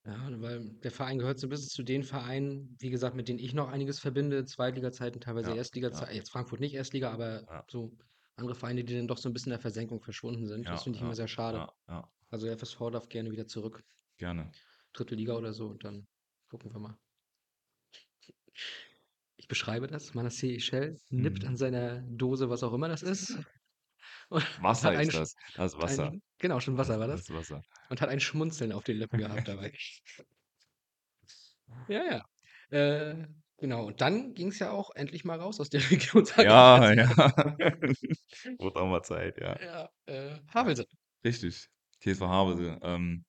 Ja, weil der Verein gehört so ein bisschen zu den Vereinen, wie gesagt, mit denen ich noch einiges verbinde. Zweitliga-Zeiten, teilweise Ja, Erstliga-Zeiten. ja. Jetzt Frankfurt nicht Erstliga, aber Ja. so andere Vereine, die dann doch so ein bisschen in der Versenkung verschwunden sind. Das Ja, finde ich ja, immer sehr schade. ja, ja, Also der FSV darf gerne wieder zurück. gerne. Dritte Liga oder so und dann gucken wir mal. Ich beschreibe das. Manasseh Echel nippt Mhm. an seiner Dose, was auch immer das ist. Wasser ist das. Das ist Wasser. Ein, genau, schon Wasser war Das das. ist Wasser. Und hat ein Schmunzeln auf den Lippen gehabt dabei. ja, ja. Äh, genau. Und dann ging es ja auch endlich mal raus aus der Region. Ja, ja. Wurde auch mal Zeit, ja. Ja, äh, Havelse. Richtig. TSV Havelse. Ähm,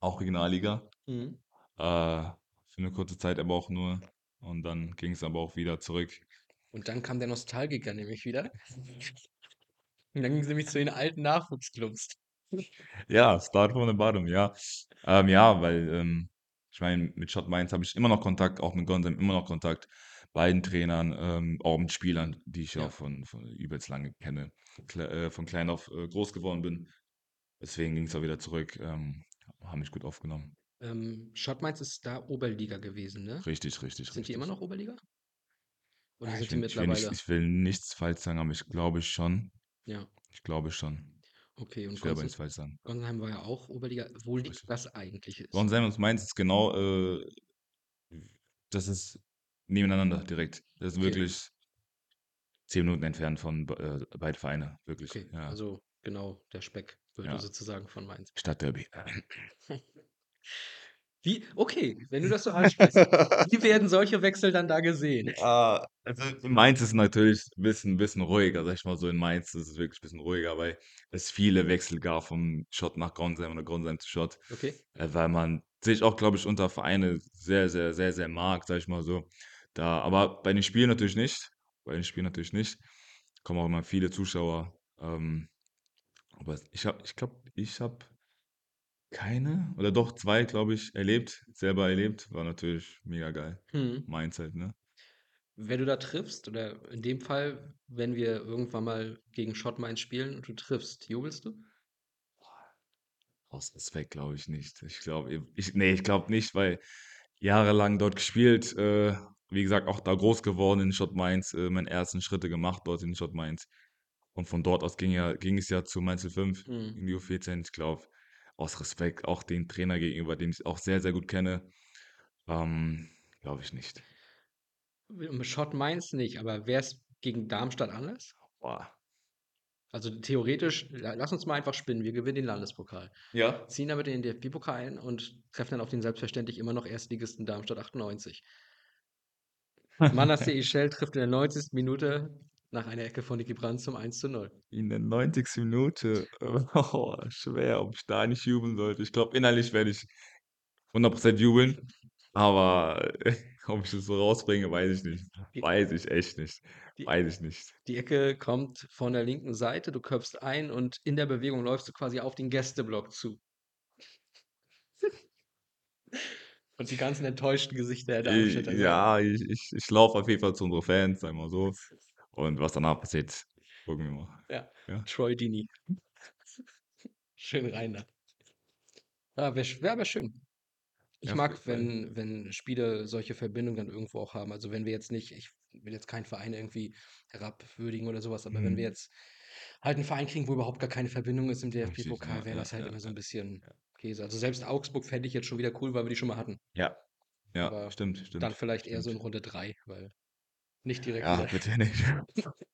auch Regionalliga. Mhm. Äh, für eine kurze Zeit aber auch nur. Und dann ging es aber auch wieder zurück. Und dann kam der Nostalgiker nämlich wieder. Und dann ging es nämlich zu den alten Nachwuchsclubs. Ja, Start from the bottom, ja. Ähm, ja, weil ähm, ich meine, mit Schott Mainz habe ich immer noch Kontakt, auch mit Gonzem immer noch Kontakt. Beiden Trainern, ähm, auch mit Spielern, die ich Ja. auch von, von übelst lange kenne. Kle äh, von klein auf äh, groß geworden bin. Deswegen ging es auch wieder zurück. Ähm, haben mich gut aufgenommen. Ähm, Schott Mainz ist da Oberliga gewesen, ne? Richtig, richtig, Sind die richtig. immer noch Oberliga? Oder Ah, sind ich, die will, ich, will nicht, mittlerweile? ich will nichts falsch sagen, aber ich glaube schon. Ja, Ich glaube schon. okay. Und Ich will aber Gonsen, nichts falsch sagen. Gonsenheim war ja auch Oberliga. Wo liegt das eigentlich ist? Gonzem und Mainz ist genau, äh, das ist nebeneinander direkt. Das ist Okay. wirklich zehn Minuten entfernt von be- äh, beide Vereine. Wirklich. Okay, Ja. also genau der Speckgürtel Ja. sozusagen von Mainz. Stadtderby. Wie? Okay, wenn du das so ansprichst. Wie werden solche Wechsel dann da gesehen? Ah, also in Mainz ist natürlich ein bisschen, bisschen ruhiger, sag ich mal so. In Mainz ist es wirklich ein bisschen ruhiger, weil es viele Wechsel gab vom Schott nach Gonsheim oder Gonsheim zu Schott. Okay. Äh, weil man sich auch, glaube ich, unter Vereine sehr, sehr, sehr, sehr mag, sag ich mal so. Da, aber bei den Spielen natürlich nicht. Bei den Spielen natürlich nicht. Kommen auch immer viele Zuschauer. Ähm, aber ich habe, ich glaube, ich habe keine oder doch zwei, glaube ich, erlebt, selber erlebt. War natürlich mega geil. Hm. Meins halt, ne? Wenn du da triffst, oder in dem Fall, wenn wir irgendwann mal gegen Schott Mainz spielen und du triffst, jubelst du? Aus Respekt glaube ich nicht. Ich glaube, ich, nee, ich glaube nicht, weil jahrelang dort gespielt, äh, wie gesagt, auch da groß geworden in Schott Mainz, äh, meine ersten Schritte gemacht dort in Schott Mainz. Und von dort aus ging, ja, ging es ja zu Mainz 05 Hm. in die U14. Ich glaube, aus Respekt auch den Trainer gegenüber, den ich auch sehr, sehr gut kenne, ähm, glaube ich nicht. Schott Mainz nicht, aber wäre es gegen Darmstadt anders? Boah. Also theoretisch, la lass uns mal einfach spinnen, wir gewinnen den Landespokal. Ja. Ziehen damit in den DFB-Pokal ein und treffen dann auf den selbstverständlich immer noch Erstligisten Darmstadt 98. Manasseh Ischel trifft in der 90. Minute nach einer Ecke von Niki Brandt zum 1:0. In der 90. Minute. Oh, schwer, ob ich da nicht jubeln sollte. Ich glaube, innerlich werde ich 100% jubeln, aber ob ich das so rausbringe, weiß ich nicht. Weiß ich echt nicht. Weiß ich nicht. die Ecke kommt von der linken Seite, du köpfst ein und in der Bewegung läufst du quasi auf den Gästeblock zu. Und die ganzen enttäuschten Gesichter der Darmstädter ja, ich ich ich laufe auf jeden Fall zu unseren Fans, sagen wir so. Und was danach passiert, gucken wir mal. Ja, Ja. Troy Deeney. Schön rein da. Ja, wäre wäre aber schön. Ich Ja, mag, wenn wenn Spiele solche Verbindungen dann irgendwo auch haben. Also, wenn wir jetzt nicht ich will jetzt keinen Verein irgendwie herabwürdigen oder so was, aber wenn wir Mhm. jetzt halt 'n Verein kriegen, wo überhaupt gar keine Verbindung ist im DFB-Pokal, wäre das halt immer so 'n ja, bisschen. Käse. Also, selbst Augsburg fände ich jetzt schon wieder cool, weil wir die schon mal hatten. Ja. Ja, Aber stimmt, dann stimmt, vielleicht eher so in stimmt. Runde 3, weil nicht direkt Ja, wieder bitte nicht.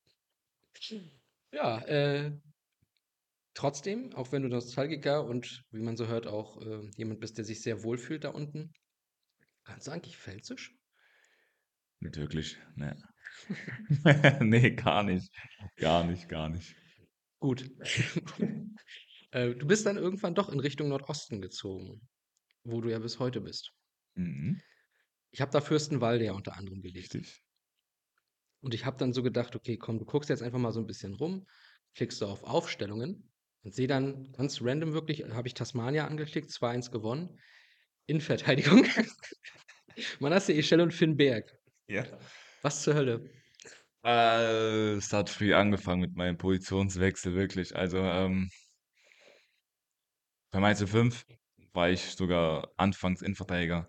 Ja, äh trotzdem, auch wenn du Nostalgiker und wie man so hört, auch, äh, jemand bist, der sich sehr wohlfühlt da unten. Kannst du eigentlich Pfälzisch? Nicht wirklich, ne. Ne, gar nicht. Gar nicht, gar nicht. Gut. Äh, du bist dann irgendwann doch in Richtung Nordosten gezogen, wo du ja bis heute bist. Mhm. Ich habe da Fürstenwalde ja unter anderem gelesen. Richtig. Und ich habe dann so gedacht: „Okay, komm, du guckst jetzt einfach mal so 'n bisschen rum“, klickst du auf Aufstellungen und sehe dann ganz random wirklich habe ich Tasmania angeklickt, 2:1 gewonnen. Innenverteidigung Manasseh Ischel und Finn Berg. Ja. Was zur Hölle? Äh, es hat früh angefangen mit meinem Positionswechsel, wirklich. Also, ähm beim 1:05 war ich sogar anfangs Innenverteidiger.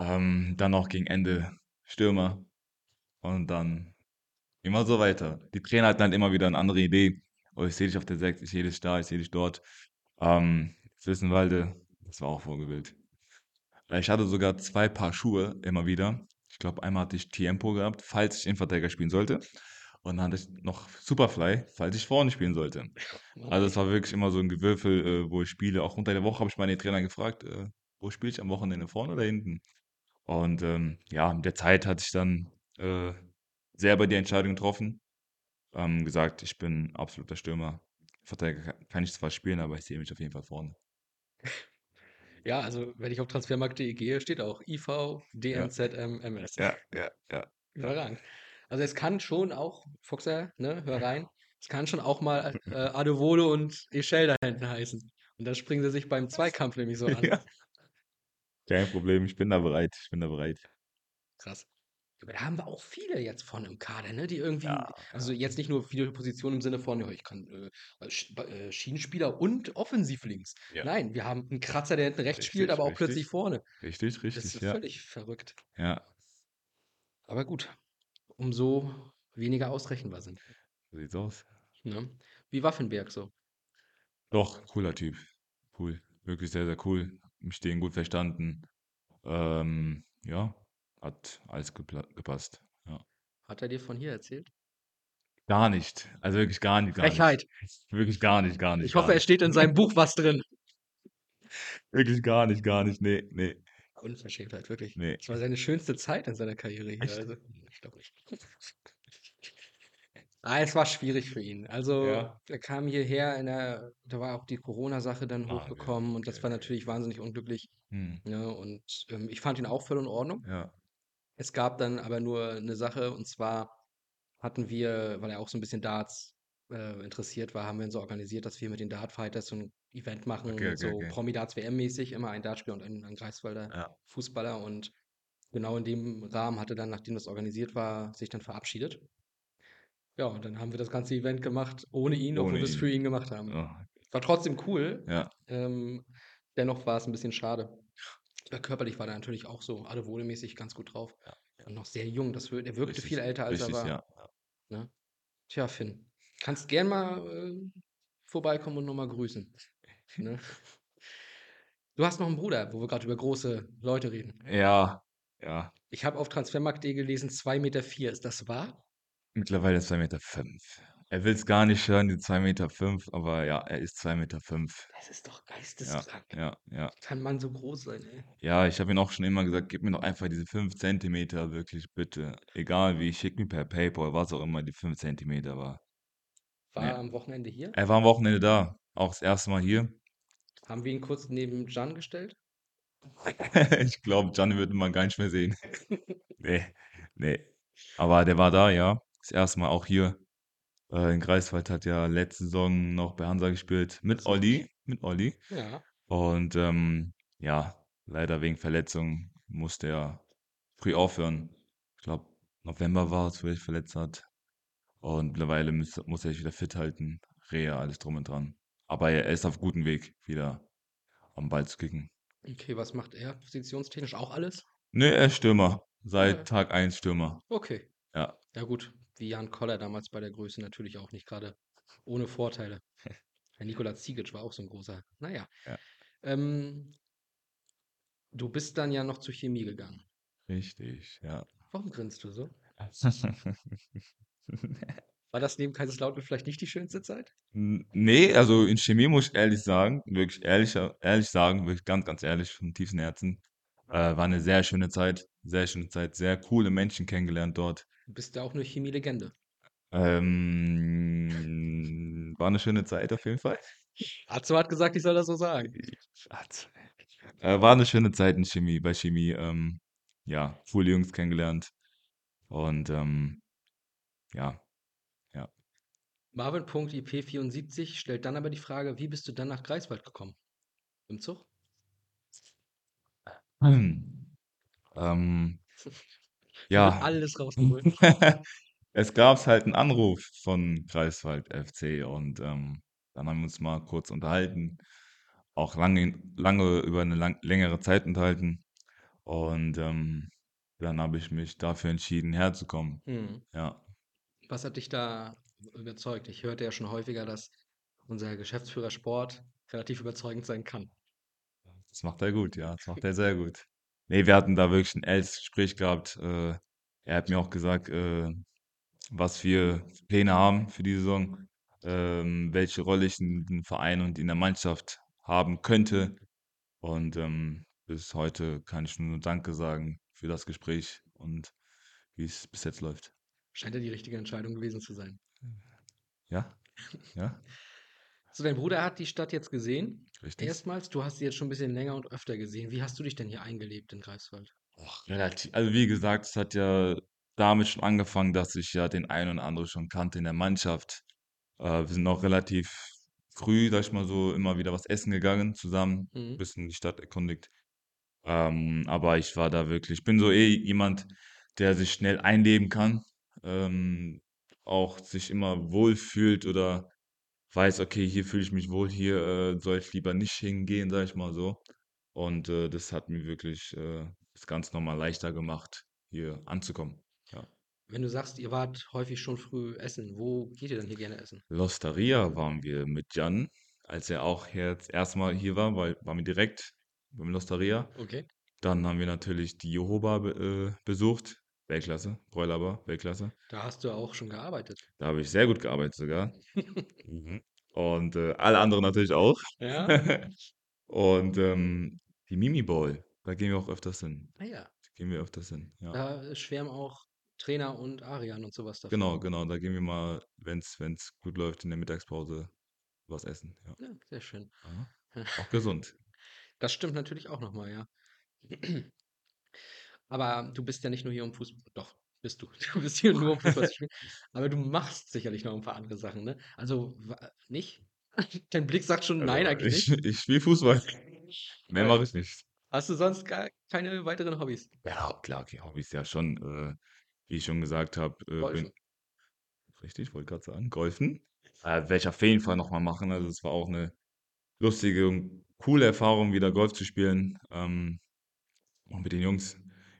Ähm, dann auch gegen Ende Stürmer und dann immer so weiter. Die Trainer hatten halt immer wieder 'ne andere Idee: „Oh, ich sehe dich auf der 6, ich sehe dich da, ich sehe dich dort.“ Ähm, Fürstenwalde, das war auch Vogelwild. Weil ich hatte sogar 2 Paar Schuhe immer wieder. Ich glaube, einmal hatte ich Tiempo gehabt, falls ich Innenverteidiger spielen sollte. Und dann hatte ich noch Superfly, falls ich vorne spielen sollte. Also, es war wirklich immer so 'n Gewürfel, äh, wo ich spiele. Auch unter der Woche habe ich meine Trainer gefragt: „Äh, wo spiele ich am Wochenende, vorne oder hinten?“ Und, ähm, ja, mit der Zeit hatte ich dann, äh, selber die Entscheidung getroffen, ähm, gesagt: „Ich bin absoluter Stürmer. Verteidiger ka kann ich zwar spielen, aber ich sehe mich auf jeden Fall vorne.“ Ja, also, wenn ich auf transfermarkt.de gehe, steht auch IV, Ja. DNZM, MS. Ja, ja, ja. Überragend. Also, es kann schon auch Fuchser, ne, hör rein, es kann schon auch mal, äh, Adewole und Ischel da hinten heißen. Und dann springen sie sich beim Zweikampf nämlich so an. Ja. Kein Problem, ich bin da bereit. Ich bin da bereit. Krass. Da haben wir auch viele jetzt von im Kader, ne, die irgendwie Ja, also, ja. jetzt nicht nur viele Positionen im Sinne von: „Ja, ich kann, äh, äh, Sch Schienenspieler und offensiv links.“ Ja. Nein, wir haben 'n Kratzer, der hinten rechts spielt, Richtig, aber auch plötzlich richtig. vorne. Richtig, Das richtig, ist ja. völlig verrückt. Ja. Aber gut, umso weniger ausrechenbar sind. So sieht's aus. Ne? Wie war Finn Berg so? Doch, cooler Typ. Cool. Wirklich sehr, sehr cool. Mit denen gut verstanden. Ähm, ja, hat alles gepla gepasst, ja. Hat er dir von hier erzählt? Gar nicht. Also, wirklich gar nicht, gar nicht. Frechheit. Wirklich gar nicht, gar nicht, Ich gar hoffe, es nicht. steht in seinem Buch was drin. Wirklich gar nicht, gar nicht. Ne, ne. Unverschämtheit, wirklich. Ne. Das war seine schönste Zeit in seiner Karriere hier, Echt? also ich glaube nicht. Ah, es war schwierig für ihn. Also, Ja. er kam hierher in der da war auch die Corona-Sache dann Ah, okay, hochgekommen und das war okay. natürlich wahnsinnig unglücklich, Mhm. ne? Und, ähm, ich fand ihn auch voll in Ordnung. Ja. Es gab dann aber nur 'ne Sache und zwar hatten wir, weil er auch so 'n bisschen Darts, äh, interessiert war, haben wir ihn so organisiert, dass wir mit den Dart-Fighters so 'n Event machen, Okay, okay, so okay. Promi-Darts-WM-mäßig, immer ein Dartspieler und ein ein Greifswalder Ja. Fußballer und genau in dem Rahmen hat er dann, nachdem das organisiert war, sich dann verabschiedet. Ja, und dann haben wir das ganze Event gemacht ohne ihn, obwohl Ohne wir's für ihn. gemacht haben. Ah. War trotzdem cool, Ja. ähm, dennoch war's 'n bisschen schade. Ja, körperlich war der natürlich auch so Adewole-mäßig ganz gut drauf Ja, ja. und noch sehr jung. Das wir der wirkte Richtig, viel älter, als er richtig, war, ja, ne? Tja, Finn, kannst gern mal, äh, vorbeikommen und noch mal grüßen, ne? Du hast noch 'n Bruder, wo wir grad über große Leute reden. Ja, ja. Ich habe auf transfermarkt.de gelesen, 2,4 m. Ist das wahr? Mittlerweile 2,5 m. Er will's gar nicht hören, die 2,5 m, aber ja, er ist 2,5 m. Das ist doch Ja, geisteskrank. ja, ja. Kann man so groß sein, ey? Ja, ich habe ihm auch schon immer gesagt: „Gib mir doch einfach diese 5 Zentimeter, wirklich, bitte. Egal wie, schick mir per PayPal, was auch immer die 5 Zentimeter war.“ War Ne. er am Wochenende hier? Er war am Wochenende da, auch das erste Mal hier. Haben wir ihn kurz neben Can gestellt? Ich glaube, Can würde man gar nicht mehr sehen. Ne, ne. Aber der war da, ja. Das erste Mal auch hier. Äh, in Greifswald hat ja letzte Saison noch bei Hansa gespielt mit. Olli mit Olli. Ja. Und, ähm, ja, leider wegen Verletzung musste er früh aufhören. Ich glaube, November war's, wo er sich verletzt hat. Und mittlerweile müsste muss er sich wieder fit halten, Reha, alles drum und dran. Aber er ist auf gutem Weg, wieder am Ball zu kicken. Okay, was macht er positionstechnisch? Auch alles? Ne, er ist Stürmer. Ah, Seit ja. Tag 1 Stürmer. Okay. Ja. Ja gut, wie Jan Koller damals bei der Größe natürlich auch nicht grade ohne Vorteile. Herr Nikola Zigic war auch so 'n großer. Na ja. Ähm du bist dann ja noch zur Chemie gegangen. Richtig, ja. Warum grinst du so? War das neben Kaiserslautern vielleicht nicht die schönste Zeit? N ne, also in Chemie muss ich ehrlich sagen wirklich ehrlicher ehrlich sagen, wirklich ganz, ganz ehrlich vom tiefsten Herzen, äh, war 'ne sehr schöne Zeit sehr schöne Zeit, sehr coole Menschen kennengelernt dort. Du bist ja auch 'ne Chemielegende. Ähm, war 'ne schöne Zeit auf jeden Fall. Atzo hat gesagt, ich soll das so sagen. Atzo. Äh, war 'ne schöne Zeit in Chemie bei Chemie, ähm, ja, coole Jungs kennengelernt und, ähm, ja, ja. Marvin.ip74 stellt dann aber die Frage: „Wie bist du dann nach Greifswald gekommen? Im Zug?“ Ähm, Hier wird ja. alles rausgeholt. Es gab's halt 'n Anruf von Greifswald FC und, ähm, dann haben wir uns mal kurz unterhalten, auch lange lange über 'ne lang längere Zeit unterhalten und, ähm, dann habe ich mich dafür entschieden, herzukommen. Mhm. Ja. Was hat dich da überzeugt? Ich hörte ja schon häufiger, dass unser Geschäftsführer Sport relativ überzeugend sein kann. Das macht er gut, ja, das macht er sehr gut. Ne, wir hatten da wirklich 'n ehrliches Gespräch gehabt. Äh, er hat mir auch gesagt, äh, was wir für Pläne haben für die Saison, ähm, welche Rolle ich in dem Verein und in der Mannschaft haben könnte. Und, ähm, bis heute kann ich nur Danke sagen für das Gespräch und wie's bis jetzt läuft. Scheint ja die richtige Entscheidung gewesen zu sein. Ja, ja. So, dein Bruder hat die Stadt jetzt gesehen, Richtig. erstmals. Du hast sie jetzt schon 'n bisschen länger und öfter gesehen. Wie hast du dich denn hier eingelebt in Greifswald? Och, relati also, wie gesagt, es hat ja damit schon angefangen, dass ich ja den einen oder anderen schon kannte in der Mannschaft. Äh, wir sind auch relativ früh, sage ich mal so, immer wieder was essen gegangen zusammen, Mhm. bisschen die Stadt erkundigt. Ähm, aber ich war da wirklich ich bin so eh jemand, der sich schnell einleben kann, ähm, auch sich immer wohlfühlt oder weiß: „Okay, hier fühle ich mich wohl, hier, äh, soll ich lieber nicht hingehen“, sage ich mal so. Und, äh, das hat mir wirklich, äh, das Ganze noch mal leichter gemacht, hier anzukommen, ja. Wenn du sagst, ihr wart häufig schon früh essen, wo geht ihr denn hier gerne essen? L'Osteria waren wir mit Jan, als er auch jetzt erste Mal hier war, weil waren wir direkt beim L'Osteria. Okay. Dann haben wir natürlich die Johobar be äh, besucht, Weltklasse, Bräulerbar, Weltklasse. Da hast du auch schon gearbeitet. Da habe ich sehr gut gearbeitet sogar. Mhm. Und, äh, alle anderen natürlich auch. Ja? Und, ähm, die Mimi Bowl, da gehen wir auch öfters hin. Ah ja. Da gehen wir öfters hin, ja. Da schwärmen auch Trainer und Arian und so was davon. Genau, genau, da gehen wir mal, wenn's wenn's gut läuft, in der Mittagspause was essen, ja. Ja, sehr schön. Aha. Auch gesund. Das stimmt natürlich auch noch mal, ja. Aber du bist ja nicht nur hier, um Fuß doch, bist du. Du bist hier nur, um Fußball zu spielen. Aber du machst sicherlich noch 'n paar andere Sachen, ne? Also, wa nicht? Dein Blick sagt schon nein, Äh, eigentlich ich nicht? ich spiele Fußball. Mehr Äh, mache ich nicht. hast du sonst gar keine weiteren Hobbys? Ja, klar, okay, Hobbys ja schon, äh, wie ich schon gesagt habe, äh, bin Golfen. richtig, wollte grad sagen, Golfen. Äh, werde ich auf jeden Fall noch mal machen. Also, es war auch 'ne lustige und coole Erfahrung, wieder Golf zu spielen, ähm, auch mit den Jungs.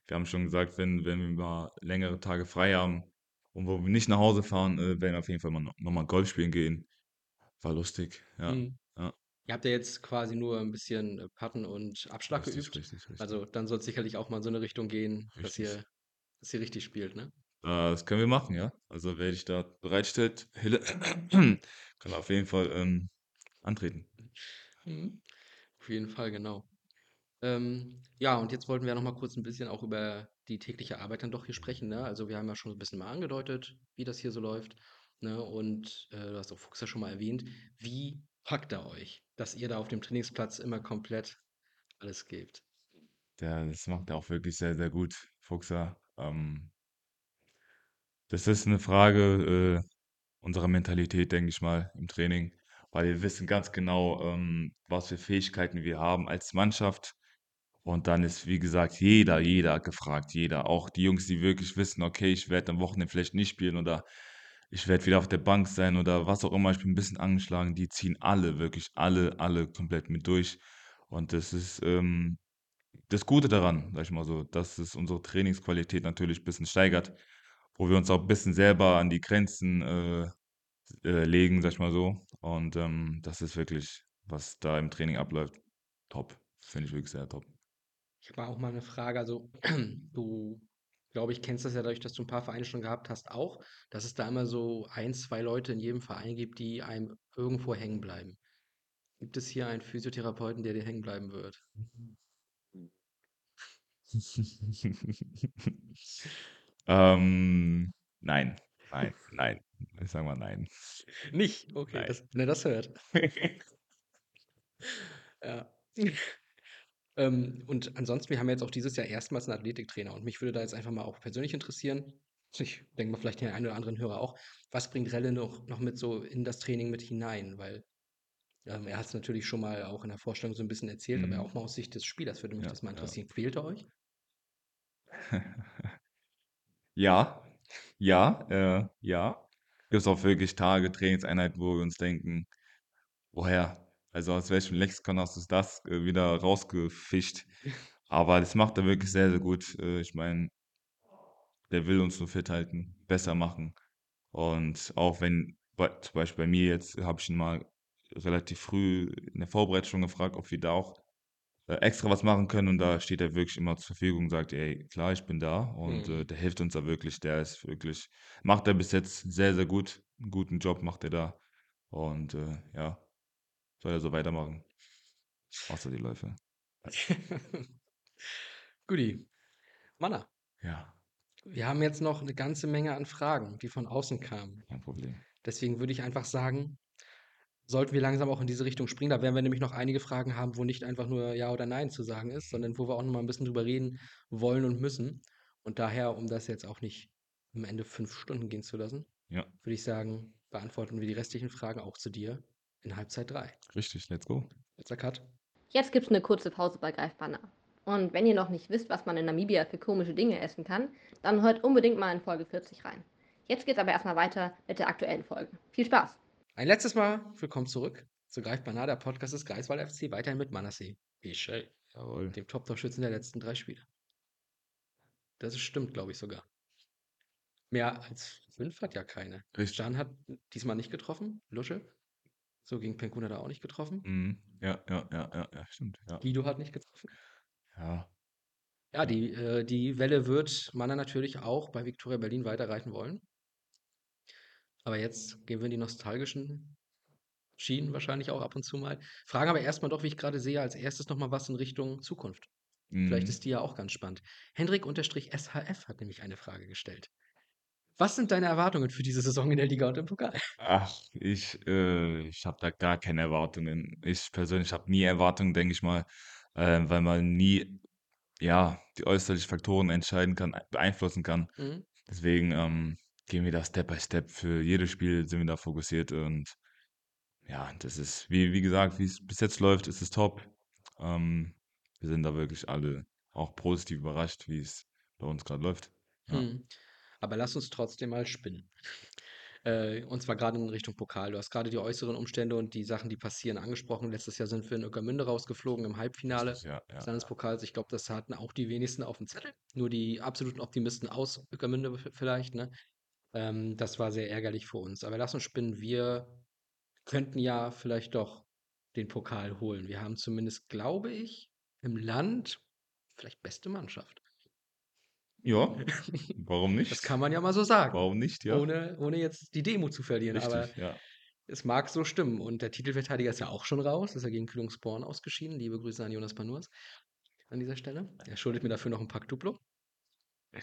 Wir haben schon gesagt, wenn wenn wir mal längere Tage frei haben und wo wir nicht nach Hause fahren, äh, werden wir auf jeden Fall mal no noch mal Golf spielen gehen. War lustig, ja, Mhm. ja. Ihr habt ja jetzt quasi nur 'n bisschen, äh, Putten und Abschlag Richtig, geübt. richtig, richtig. Also, dann soll's sicherlich auch mal in so 'ne Richtung gehen, dass Richtig. ihr dass ihr richtig spielt, ne? Das können wir machen, ja. Also, wer dich da bereitstellt, Hille kann auf jeden Fall, ähm, antreten. Mhm. Auf jeden Fall, genau. Ähm, ja, und jetzt wollten wir noch mal kurz ein bisschen auch über die tägliche Arbeit dann doch hier sprechen, ne? Also, wir haben ja schon so 'n bisschen mal angedeutet, wie das hier so läuft, ne? Und, äh, du hast auch Fuchs ja schon mal erwähnt. Wie packt er euch, dass ihr da auf dem Trainingsplatz immer komplett alles gebt? Der das macht er auch wirklich sehr, sehr gut, Fuchser. Ähm das ist 'ne Frage, äh, unserer Mentalität, denke ich mal, im Training, weil wir wissen ganz genau, ähm, was für Fähigkeiten wir haben als Mannschaft. Und dann ist, wie gesagt, jeder jeder gefragt, jeder. Auch die Jungs, die wirklich wissen: „Okay, ich werde am Wochenende vielleicht nicht spielen oder ich werde wieder auf der Bank sein oder was auch immer, ich bin 'n bisschen angeschlagen.“ Die ziehen alle, wirklich alle, alle komplett mit durch. Und das ist, ähm, das Gute daran, sage ich mal so, dass es unsere Trainingsqualität natürlich bisschen steigert, wo wir uns auch bisschen selber an die Grenzen, äh, äh, legen, sage ich mal so. Und, ähm, das ist wirklich, was da im Training abläuft, top. Finde ich wirklich sehr top. Ich habe auch mal 'ne Frage. Also, du, glaube ich, kennst das ja dadurch, dass du 'n paar Vereine schon gehabt hast auch, dass es da immer so 1, 2 Leute in jedem Verein gibt, die einem irgendwo hängen bleiben. Gibt es hier einen Physiotherapeuten, der dir hängen bleiben wird? Ähm, nein, nein, nein. Ich sage mal nein. Nicht? Okay, Nein. das wenn er das hört. Ja. Ähm, und ansonsten, wir haben jetzt auch dieses Jahr erstmals 'n Athletiktrainer und mich würde da jetzt einfach mal auch persönlich interessieren, ich denke mal, vielleicht den einen oder anderen Hörer auch, was bringt Relle noch noch mit so in das Training mit hinein? Weil, ähm, er hat's natürlich schon mal auch in der Vorstellung so 'n bisschen erzählt, aber Mhm. auch mal aus Sicht des Spielers würde mich Ja, das mal ja. interessieren. Quält er euch? Ja, ja, äh, ja. Gibt's auch wirklich Tage, Trainingseinheiten, wo wir uns denken: „Woher? Also, aus welchem Lexikon hast du das, äh, wieder rausgefischt?“ Aber das macht er wirklich sehr, sehr gut. Äh, ich meine der will uns nur fit halten, besser machen. Und auch wenn bei zum Beispiel bei mir jetzt habe ich ihn mal relativ früh in der Vorbereitung schon gefragt, ob wir da auch, äh, extra was machen können und da steht er wirklich immer zur Verfügung und sagt: „Ey, klar, ich bin da.“ Und, äh, Mhm. der hilft uns da wirklich. Der ist wirklich macht er bis jetzt sehr, sehr gut. 'N guten Job macht er da. Und, äh, ja, soll er so weitermachen. Außer die Läufe. Guti. Manna. Ja. Wir haben jetzt noch 'ne ganze Menge an Fragen, die von außen kamen. Kein Problem. Deswegen würde ich einfach sagen, sollten wir langsam auch in diese Richtung springen. Da werden wir nämlich noch einige Fragen haben, wo nicht einfach nur ja oder nein zu sagen ist, sondern wo wir auch noch mal 'n bisschen drüber reden wollen und müssen. Und daher, um das jetzt auch nicht am Ende 5 Stunden gehen zu lassen, Ja. würde ich sagen, beantworten wir die restlichen Fragen auch zu dir in Halbzeit 3. Richtig, let's go. Kurzer Cut. Jetzt gibt's 'ne kurze Pause bei Greifbar nah. Und wenn ihr noch nicht wisst, was man in Namibia für komische Dinge essen kann, dann hört unbedingt mal in Folge 40 rein. Jetzt geht's aber erst mal weiter mit der aktuellen Folge. Viel Spaß! Ein letztes Mal willkommen zurück zu Greifbar nah, der Podcast des Greifswald FC, weiterhin mit Manasseh Peschel, Jawohl. dem Top-Torschützen der letzten 3 Spiele. Das stimmt, glaube ich sogar. Mehr als 5 hat ja keine. Richtig. Can hat diesmal nicht getroffen, Lusche. So gegen Penguna da auch nicht getroffen. Mhm. Ja, ja, ja, ja, ja, stimmt, ja. Guido hat nicht getroffen. Ja. Ja, die, äh, die Welle wird Manna natürlich auch bei Viktoria Berlin weiterreiten wollen. Aber jetzt gehen wir in die nostalgischen Schienen wahrscheinlich auch ab und zu mal. Fragen aber erst mal doch, wie ich grade sehe, als Erstes noch mal was in Richtung Zukunft. Vielleicht Mhm. ist die ja auch ganz spannend. Hendrik_SHF hat nämlich eine Frage gestellt. Was sind deine Erwartungen für diese Saison in der Liga und im Pokal? Ach, ich, äh ich habe da gar keine Erwartungen. Ich persönlich habe nie Erwartungen, denke ich mal, äh, weil man nie, ja, die äußerlichen Faktoren entscheiden kann beeinflussen kann. Mhm. Deswegen, ähm, gehen wir da Step by Step. Für jedes Spiel sind wir da fokussiert und ja, das ist wie wie gesagt, wie's bis jetzt läuft, ist es top. Ähm, wir sind da wirklich alle auch positiv überrascht, wie's bei uns grad läuft. Ja. Mhm. Aber lass uns trotzdem mal spinnen. Äh, und zwar grade in Richtung Pokal. Du hast grade die äußeren Umstände und die Sachen, die passieren, angesprochen. Letztes Jahr sind wir in Ueckermünde rausgeflogen im Halbfinale Richtig, ja, ja, des. Landespokals. Ich glaube, das hatten auch die wenigsten aufm Zettel. Nur die absoluten Optimisten aus Ueckermünde v vielleicht, ne? Ähm, das war sehr ärgerlich für uns. Aber lass uns spinnen. Wir könnten ja vielleicht doch den Pokal holen. Wir haben zumindest, glaube ich, im Land vielleicht beste Mannschaft. Ja, warum nicht? Das kann man ja mal so sagen. Warum nicht, ja? Ohne, ohne jetzt die Demo zu verlieren. Aber Richtig, ja. es mag so stimmen. Und der Titelverteidiger ist ja auch schon raus. Ist ja gegen Kühlungsborn ausgeschieden. Liebe Grüße an Jonas Panurs an dieser Stelle. Er schuldet mir dafür noch ein Pack Duplo.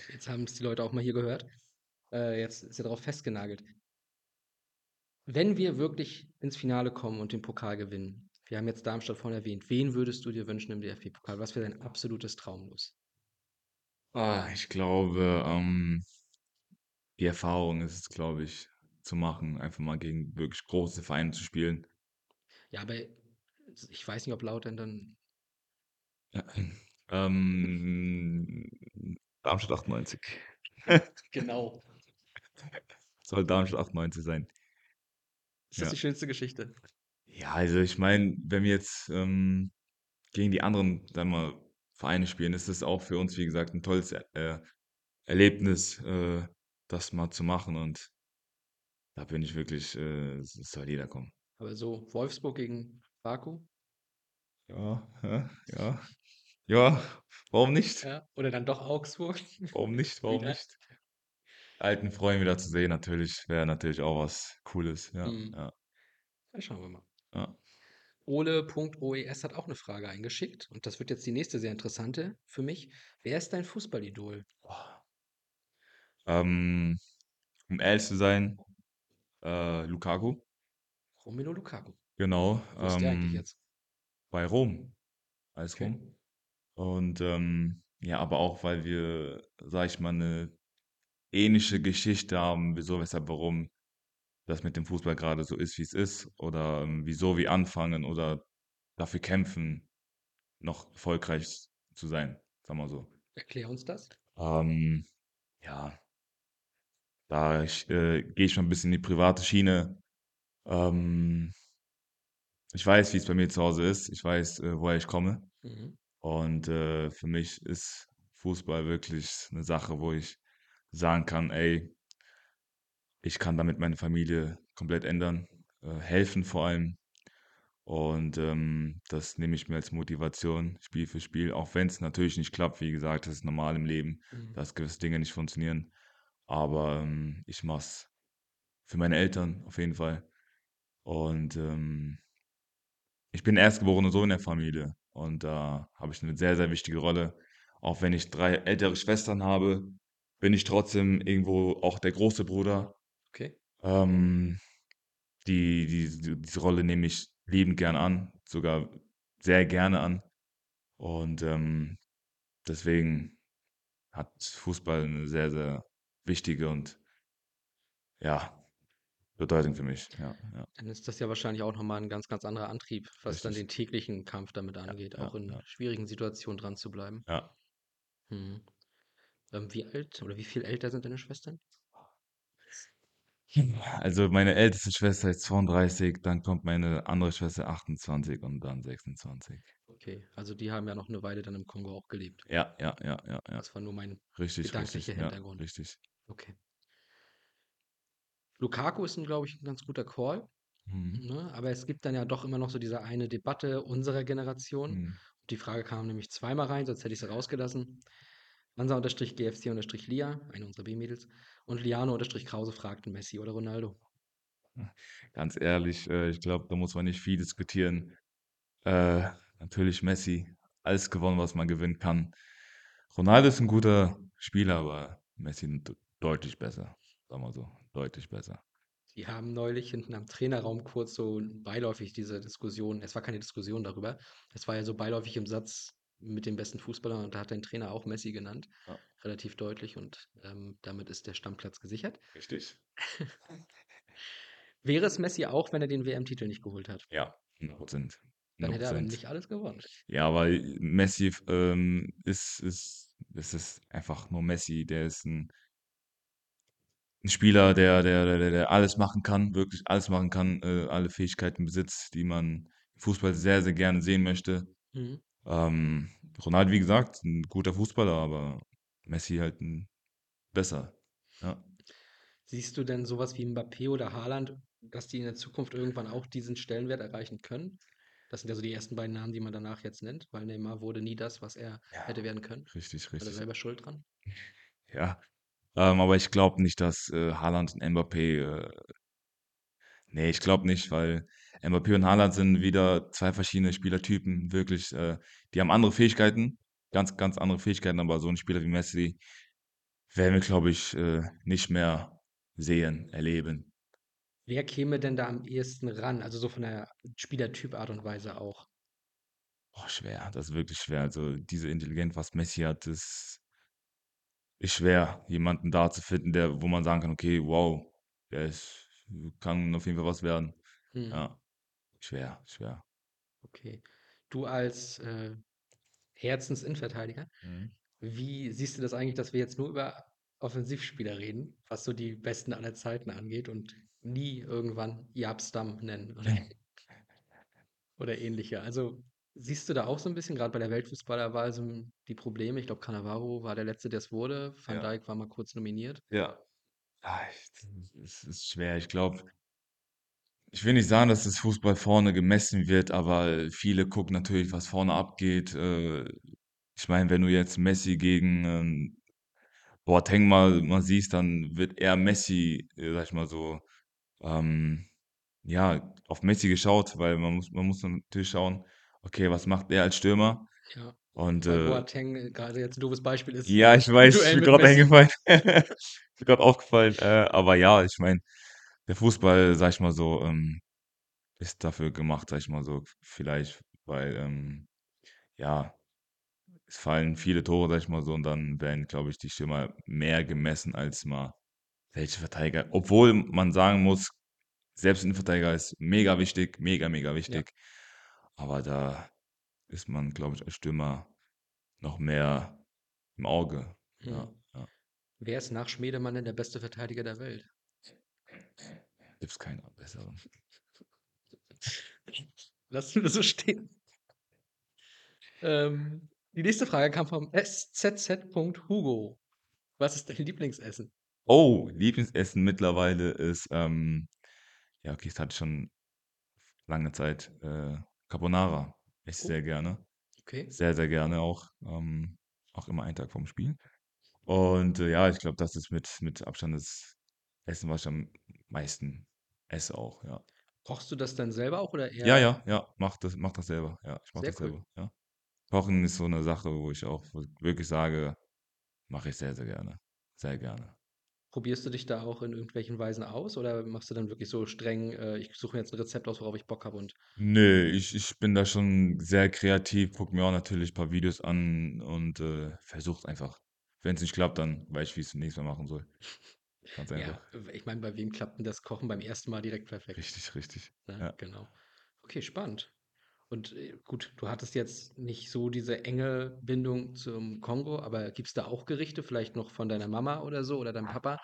Jetzt haben es die Leute auch mal hier gehört. Äh, jetzt ist er darauf festgenagelt. Wenn wir wirklich ins Finale kommen und den Pokal gewinnen, wir haben jetzt Darmstadt vorhin erwähnt, wen würdest du dir wünschen im DFB-Pokal? Was wäre dein absolutes Traumlos? Ah, ich glaube, ähm, die Erfahrung ist es, glaube ich, zu machen, einfach mal gegen wirklich große Vereine zu spielen. Ja, aber ich weiß nicht, ob Lautern dann. Ja, ähm, Darmstadt 98. Genau. Soll Darmstadt 98 sein. Ist das Ja. die schönste Geschichte? Ja, also ich meine, wenn wir jetzt ähm, gegen die anderen, sagen wir, mal, Vereine spielen, ist es auch für uns, wie gesagt, ein tolles äh, Erlebnis, äh, das mal zu machen. Und da bin ich wirklich, äh, es es soll jeder kommen. Aber so Wolfsburg gegen Baku? Ja, ja, ja. Ja, warum nicht? Ja. Oder dann doch Augsburg? Warum nicht? Warum Wieder? nicht? Alten Freunde wieder zu sehen, natürlich, wäre natürlich auch was Cooles. Ja, Mhm. ja, Ja, schauen wir mal. ja. Ole.oes hat auch eine Frage eingeschickt. Und das wird jetzt die nächste sehr interessante für mich. Wer ist dein Fußballidol? Boah. Ähm, um ehrlich zu sein, äh, Lukaku, Romelu Lukaku. genau, Wo ist der eigentlich ähm, jetzt? bei Rom, als Okay. Rom. Und ähm, ja, aber auch, weil wir, sag ich mal, eine ähnliche Geschichte haben, wieso, weshalb, warum das mit dem Fußball gerade so ist, wie es ist, oder ähm, wieso wir anfangen oder dafür kämpfen, noch erfolgreich zu sein, sagen wir so. Erklär uns das. Ähm, ja, da ich, äh, gehe ich schon ein bisschen in die private Schiene. Ähm, ich weiß, wie es bei mir zu Hause ist. Ich weiß, äh, woher ich komme. Mhm. Und äh, für mich ist Fußball wirklich eine Sache, wo ich sagen kann, ey, ich kann damit meine Familie komplett ändern, äh, helfen vor allem. Und ähm, das nehme ich mir als Motivation, Spiel für Spiel, auch wenn es natürlich nicht klappt. Wie gesagt, das ist normal im Leben, Mhm. dass gewisse Dinge nicht funktionieren. Aber ähm, ich mache es für meine Eltern auf jeden Fall. Und ähm, ich bin erstgeborener Sohn der Familie und da habe ich eine sehr, sehr wichtige Rolle. Auch wenn ich drei ältere Schwestern habe, bin ich trotzdem irgendwo auch der große Bruder. Okay. Ähm, die, die, die, diese Rolle nehme ich liebend gern an, sogar sehr gerne an. Und ähm, deswegen hat Fußball eine sehr, sehr wichtige und ja, Bedeutung für mich. Ja, ja, Dann ist das ja wahrscheinlich auch nochmal ein ganz, ganz anderer Antrieb, was dann Richtig. den täglichen Kampf damit angeht, ja, auch in ja. schwierigen Situationen dran zu bleiben. ja. Mhm. Ähm, wie alt oder wie viel älter sind deine Schwestern? Also meine älteste Schwester ist 32, dann kommt meine andere Schwester 28 und dann 26. Okay, also die haben ja noch eine Weile dann im Kongo auch gelebt. Ja, ja, ja, ja, ja. Das war nur mein Richtig, gedanklicher richtig, ja, Hintergrund. richtig. Okay. Lukaku ist, glaube ich, ein ganz guter Call, Mhm. ne? Aber es gibt dann ja doch immer noch so diese eine Debatte unserer Generation. Mhm. Die Frage kam nämlich zweimal rein, sonst hätte ich sie rausgelassen. Hansa-GFC-Lia, eine unserer B-Mädels, und Liano-Krause fragten Messi oder Ronaldo. Ganz ehrlich, äh, ich glaube, da muss man nicht viel diskutieren. Äh, natürlich Messi, alles gewonnen, was man gewinnen kann. Ronaldo ist ein guter Spieler, aber Messi de- deutlich besser. Sagen wir so, deutlich besser. Die haben neulich hinten am Trainerraum kurz so beiläufig diese Diskussion, es war keine Diskussion darüber, es war ja so beiläufig im Satz mit den besten Fußballern und da hat dein Trainer auch Messi genannt, Ja. relativ deutlich und ähm, damit ist der Stammplatz gesichert. Richtig? Wäre es Messi auch, wenn er den WM-Titel nicht geholt hat? Ja, 100 Prozent. Dann hätte er nicht alles gewonnen. Ja, weil Messi ähm, ist, ist, es ist einfach nur Messi, der ist ein, ein Spieler, der, der, der, der- der alles machen kann, wirklich alles machen kann, äh, alle Fähigkeiten besitzt, die man im Fußball sehr, sehr gerne sehen möchte. Mhm. Ähm, Ronaldo, wie gesagt, ein guter Fußballer, aber Messi halt ein besser. Ja. Siehst du denn sowas wie Mbappé oder Haaland, dass die in der Zukunft irgendwann auch diesen Stellenwert erreichen können? Das sind ja so die ersten beiden Namen, die man danach jetzt nennt, weil Neymar wurde nie das, was er Ja. hätte werden können. Richtig, Hat er richtig. selber schuld dran? Ja. Ähm, aber ich glaube nicht, dass, äh, Haaland und Mbappé, äh ne, ich glaube nicht, weil Mbappé und Haaland sind wieder 2 verschiedene Spielertypen, wirklich, äh die haben andere Fähigkeiten, ganz, ganz andere Fähigkeiten, aber so 'n Spieler wie Messi werden wir, glaube ich, äh, nicht mehr sehen, erleben. Wer käme denn da am ehesten ran? Also, so von der Spielertyp-Art und Weise auch? Boah, schwer, das ist wirklich schwer. Also, diese Intelligenz, was Messi hat, ist ist schwer, jemanden da zu finden, der wo man sagen kann: „Okay, wow, der ist kann auf jeden Fall was werden.“ Mhm. Ja, schwer, schwer. Okay. Du als, äh, Herzensinnenverteidiger, Mhm. wie siehst du das eigentlich, dass wir jetzt nur über Offensivspieler reden, was so die Besten aller Zeiten angeht und nie irgendwann Jaap Stam nennen oder oder ähnliche? Also, siehst du da auch so 'n bisschen grad bei der Weltfußballerwahl so die Probleme? Ich glaube, Cannavaro war der Letzte, der's wurde. Van Ja. Dijk war mal kurz nominiert. Ja. Ah, ich es ist schwer. Ich glaube ich will nicht sagen, dass das Fußball vorne gemessen wird, aber viele gucken natürlich, was vorne abgeht. Äh, ich meine, wenn du jetzt Messi gegen, ähm, Boateng mal mal siehst, dann wird eher Messi, äh, sage ich mal so, ähm, ja, auf Messi geschaut, weil man muss man muss natürlich schauen, okay, was macht er als Stürmer? Ja, Und, weil äh Boateng, äh, grade jetzt 'n doofes Beispiel ist, Ja, äh, ich im weiß, mit grad Messi. eingefallen. Ist mir grad aufgefallen, äh, aber ja, ich meine, der Fußball, sage ich mal so, ähm, ist dafür gemacht, sage ich mal so, vielleicht, weil, ähm, ja, es fallen viele Tore, sage ich mal so, und dann werden, glaube ich, die Stürmer mehr gemessen als mal welche Verteidiger obwohl man sagen muss, selbst Innenverteidiger ist mega wichtig, mega, mega Ja. wichtig. Aber da ist man, glaube ich, als Stürmer noch mehr im Auge. Ja, Mhm. ja. Wer ist nach Schmiedemann denn der beste Verteidiger der Welt? Gibt's keinen besseren. Lassen wir so stehen. Ähm, die nächste Frage kam vom SZZ.Hugo. Was ist dein Lieblingsessen? Oh, Lieblingsessen mittlerweile ist, ähm ja, okay, das hatte ich schon lange Zeit, äh, Carbonara. Ich Oh. sehr gerne. Okay. Sehr, sehr gerne auch, ähm, auch immer einen Tag vorm Spiel. Und, äh, ja, ich glaube, das ist mit mit Abstand das Essen, was ich am meisten esse auch, ja. Kochst du das dann selber auch oder Ja, eher ja, ja, mache das mache das selber. Ja, ich mache Sehr das cool. selber, ja. Kochen ist so 'ne Sache, wo ich auch wirklich sage, mache ich sehr, sehr gerne. Sehr gerne. Probierst du dich da auch in irgendwelchen Weisen aus oder machst du dann wirklich so streng, äh: „Ich suche mir jetzt 'n Rezept aus, worauf ich Bock habe und“ Ne, ich ich bin da schon sehr kreativ, gucke mir auch natürlich paar Videos an und, äh, versuche es einfach. Wenn's nicht klappt, dann weiß ich, wie ich's nächstes Mal machen soll. Ganz Ja, einfach. w ich meine, bei wem klappt denn das Kochen beim ersten Mal direkt perfekt? Richtig, richtig. Ne, Ja. genau. Okay, spannend. Und, äh, gut, du hattest jetzt nicht so diese enge Bindung zum Kongo, aber gibt's da auch Gerichte, vielleicht noch von deiner Mama oder so oder deinem Papa?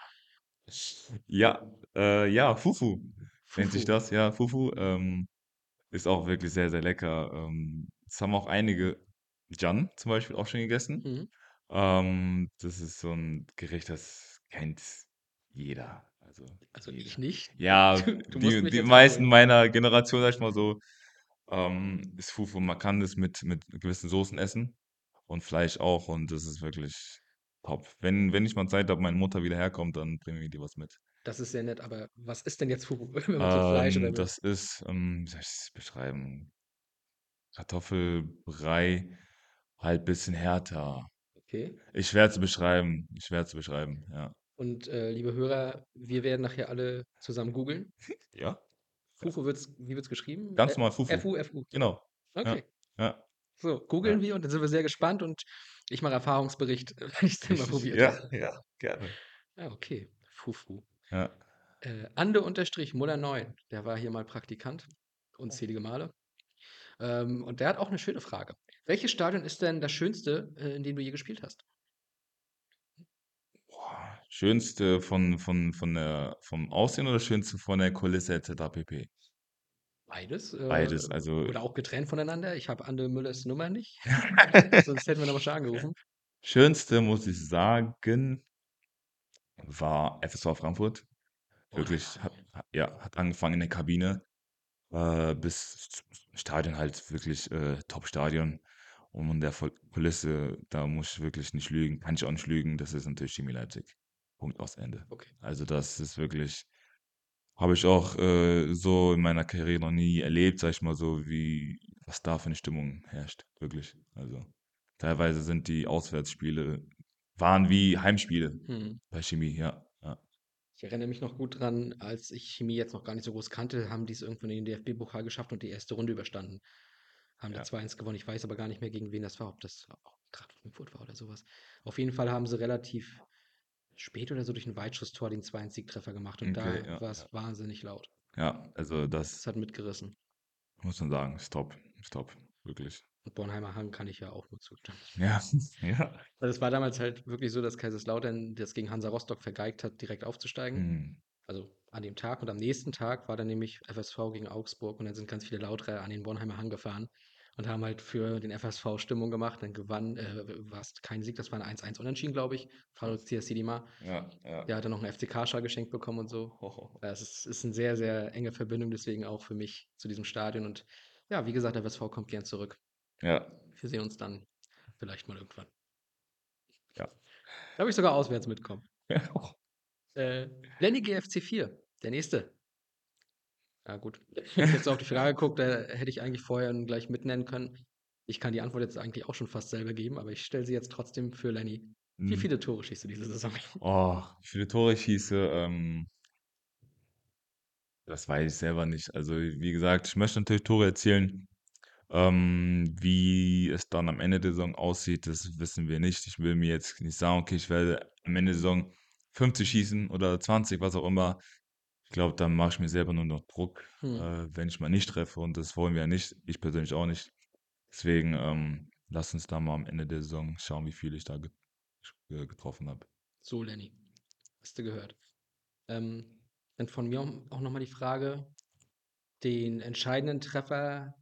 Ja, äh, ja, Fufu nennt sich Fufu. das, ja, Fufu, ähm, ist auch wirklich sehr, sehr lecker. Ähm, das haben auch einige Can zum Beispiel auch schon gegessen. Mhm. Ähm, das ist so 'n Gericht, das kennt jeder, also Also, ich jeder. nicht. Ja, Du die die meisten abholen. meiner Generation, sage ich mal so, ähm, ist Fufu man kann das mit mit gewissen Soßen essen und Fleisch auch und das ist wirklich top. Wenn wenn ich mal Zeit habe, meine Mutter wieder herkommt, dann bringen wir dir was mit. Das ist sehr nett, aber was ist denn jetzt Fufu, wenn man so Fleisch oder Ähm, das ist, ähm wie soll ich's beschreiben? Kartoffelbrei, halt bisschen härter. Okay. Ist schwer zu beschreiben, ist schwer zu beschreiben, ja. Und, äh, liebe Hörer, wir werden nachher alle zusammen googeln. Ja. Ja. Fufu wird's wie wird's geschrieben? Ganz normal Fufu. F-U-F-U? Genau. Ja, Okay. ja. So, Ja. googeln wir und dann sind wir sehr gespannt und ich mache Erfahrungsbericht, wenn ich's dann mal Richtig. probiert Ja, habe. ja, gerne. Ah, okay, Fufu. Ja. Äh, Ande-Muller9, der war hier mal Praktikant unzählige Male. Ähm, und der hat auch 'ne schöne Frage. Welches Stadion ist denn das schönste, äh, in dem du je gespielt hast? Schönste von von von der vom Aussehen oder schönste von der Kulisse et cetera pp? Beides, äh, Beides, also oder auch getrennt voneinander. Ich habe Ande Müllers Nummer nicht, sonst hätten wir noch mal schnell angerufen. Schönste, muss ich sagen war FSV Frankfurt. Wirklich, ja. hat ha ja, hat angefangen in der Kabine, äh, bis Stadion halt wirklich, äh, Top-Stadion. Und der Kulisse, da muss ich wirklich nicht lügen, kann ich auch nicht lügen, das ist natürlich Chemie Leipzig. Punkt aus Ende. Okay. Also das ist wirklich habe ich auch, äh, so in meiner Karriere noch nie erlebt, sage ich mal so, wie was da für 'ne Stimmung herrscht, wirklich. Also, teilweise sind die Auswärtsspiele waren wie Heimspiele Mhm. bei Chemie, ja, ja. Ich erinnere mich noch gut dran, als ich Chemie jetzt noch gar nicht so groß kannte, haben die's irgendwann in den DFB-Pokal geschafft und die erste Runde überstanden. Haben da Ja. 2-1 gewonnen. Ich weiß aber gar nicht mehr, gegen wen das war, ob das auch grad Frankfurt war oder so was. Auf jeden Fall haben sie relativ spät oder so durch 'n Weitschusstor den 2-1 Siegtreffer gemacht und Okay, da ja, war's ja. wahnsinnig laut. Ja, also Das das hat mitgerissen. muss man sagen, ist top, ist top, wirklich. Und Bornheimer Hang kann ich ja auch nur zustimmen. Ja, ja. Weil es war damals halt wirklich so, dass Kaiserslautern das gegen Hansa Rostock vergeigt hat, direkt aufzusteigen. Mhm. Also, an dem Tag und am nächsten Tag war dann nämlich FSV gegen Augsburg und dann sind ganz viele Lauterer an den Bornheimer Hang gefahren und haben halt für den FSV Stimmung gemacht. Dann gewann äh, war's kein Sieg, das war 'n 1-1 Unentschieden, glaube ich. Faruk Diaz-Sidima. Ja, ja. Der hat dann noch 'n FCK-Schal geschenkt bekommen und so. Ja, es ist ist 'n sehr, sehr enge Verbindung, deswegen auch für mich zu diesem Stadion und ja, wie gesagt, der FSV kommt gern zurück. Ja. Wir sehen uns dann vielleicht mal irgendwann. Ja. Darf ich sogar auswärts mitkommen. Ja. Äh, Lenny GFC 4, der nächste. Ja gut, wenn ich jetzt auf die Frage gucke, da hätte ich eigentlich vorher gleich mit nennen können. Ich kann die Antwort jetzt eigentlich auch schon fast selber geben, aber ich stelle sie jetzt trotzdem für Lenny. Wie Mhm. viele Tore schießt du diese Saison? Oh, wie viele Tore ich schieße, ähm das weiß ich selber nicht. Also, wie gesagt, ich möchte natürlich Tore erzielen. Ähm, wie es dann am Ende der Saison aussieht, das wissen wir nicht. Ich will mir jetzt nicht sagen: „Okay, ich werde am Ende der Saison 50 schießen oder 20“, was auch immer. Ich glaube, dann mache ich mir selber nur noch Druck, Mhm. äh, wenn ich mal nicht treffe und das wollen wir ja nicht. Ich persönlich auch nicht. Deswegen, ähm, lass uns da mal am Ende der Saison schauen, wie viel ich da get äh, getroffen habe. So, Lenny, hast du gehört. Ähm, dann von mir auch noch mal die Frage: Den entscheidenden Treffer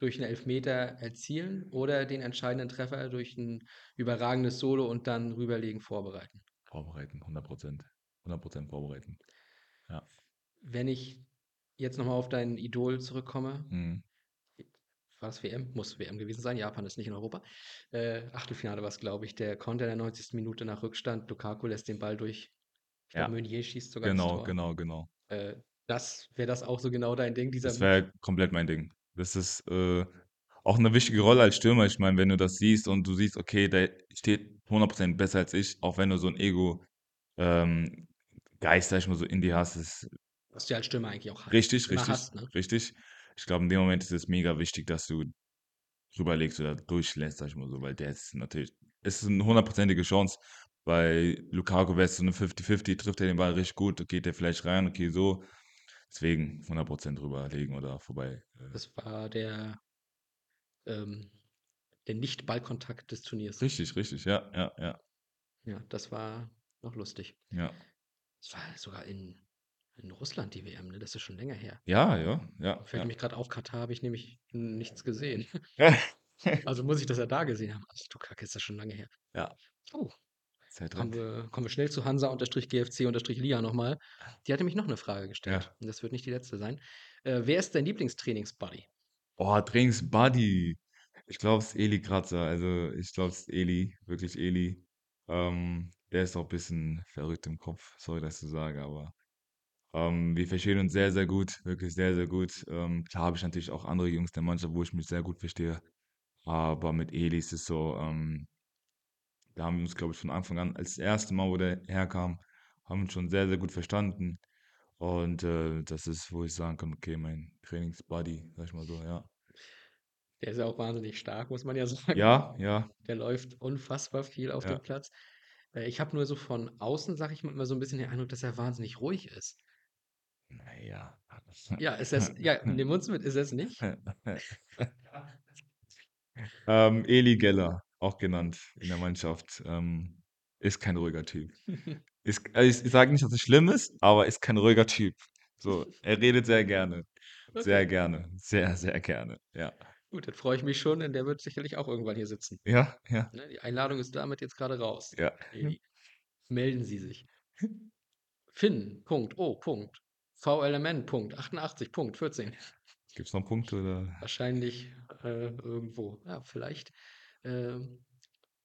durch 'n Elfmeter erzielen oder den entscheidenden Treffer durch 'n überragendes Solo und dann rüberlegen vorbereiten? Vorbereiten, 100% 100% vorbereiten. Wenn ich jetzt noch mal auf dein Idol zurückkomme Mhm. war das WM? Muss WM gewesen sein. Japan ist nicht in Europa. Äh, Achtelfinale war's, glaube ich. Der Konter in der 90. Minute nach Rückstand. Lukaku lässt den Ball durch. Ich Ja. glaube, Meunier schießt sogar Genau, genau, genau. Äh, das wäre das auch so genau dein Ding, dieser Das wäre komplett mein Ding. Das ist, äh, auch 'ne wichtige Rolle als Stürmer. Ich meine, wenn du das siehst und du siehst, okay, der steht 100 besser als ich, auch wenn du so 'n Ego ähm, Geist, sage ich mal so, in dir hast, ist Was du als Stürmer eigentlich auch hast richtig, richtig, hast, ne? richtig. Ich glaube, in dem Moment ist es mega wichtig, dass du rüberlegst oder durchlässt, sage ich mal so, weil der ist natürlich es ist 'ne hundertprozentige Chance. Bei Lukaku wär's so 'ne 50-50, trifft er den Ball richtig gut, geht der vielleicht rein, okay, so. Deswegen 100 rüberlegen oder vorbei, äh Das war der ähm, der Nicht-Ballkontakt des Turniers. Richtig, richtig, ja, ja, ja. Ja, das war noch lustig. Ja. Das war sogar in in Russland die WM, ne? Das ist schon länger her. Ja, ja, ja, Fällt ja. nämlich grad auf, Katar habe ich nämlich nichts gesehen. Also, muss ich das ja da gesehen haben. Ach du Kacke, ist das schon lange her. Ja. Oh. Zeit Kommen drin. wir kommen wir schnell zu Hansa-GFC-Lia noch mal. Die hatte mich noch 'ne Frage gestellt Ja. und das wird nicht die letzte sein. Äh, wer ist dein Lieblingstrainings-Buddy? Oh, Trainings-Buddy. Ich glaube, es ist Eli Kratzer. Also, ich glaube, es ist Eli, wirklich Eli. Ähm, der ist auch bisschen verrückt im Kopf. Sorry, dass ich so sage, aber, ähm, wir verstehen uns sehr, sehr gut, wirklich sehr, sehr gut. Ähm, klar habe ich natürlich auch andere Jungs der Mannschaft, wo ich mich sehr gut verstehe. Aber mit Eli ist es so, ähm da haben wir uns, glaube ich, von Anfang an als das 1. Mal, wo der herkam, haben uns schon sehr, sehr gut verstanden. Und, äh, das ist, wo ich sagen kann: „Okay, mein Trainings-Buddy“, sage ich mal so, ja. Der ist ja auch wahnsinnig stark, muss man ja sagen. Ja, ja. Der läuft unfassbar viel auf Ja. dem Platz. Äh, ich habe nur so von außen, sage ich mal, immer so 'n bisschen den Eindruck, dass er wahnsinnig ruhig ist. Na ja. Ja, ist er's ja, nimm uns mit, ist er's nicht? Ähm, Eli Geller, auch genannt in der Mannschaft, ähm, ist kein ruhiger Typ. Ist also, ich sage nicht, dass es schlimm ist, aber ist kein ruhiger Typ. So, er redet sehr gerne. Sehr Okay. gerne. Sehr, sehr gerne, ja. Gut, dann freue ich mich schon, denn der wird sicherlich auch irgendwann hier sitzen. Ja, ja. Ne, die Einladung ist damit jetzt grade raus. Ja. Eli, melden Sie sich. Finn, Punkt, O, Punkt. VLMN, Punkt, 88, Punkt, 14. Gibt's noch Punkte oder? Wahrscheinlich, äh, irgendwo. Ja, vielleicht. Ähm,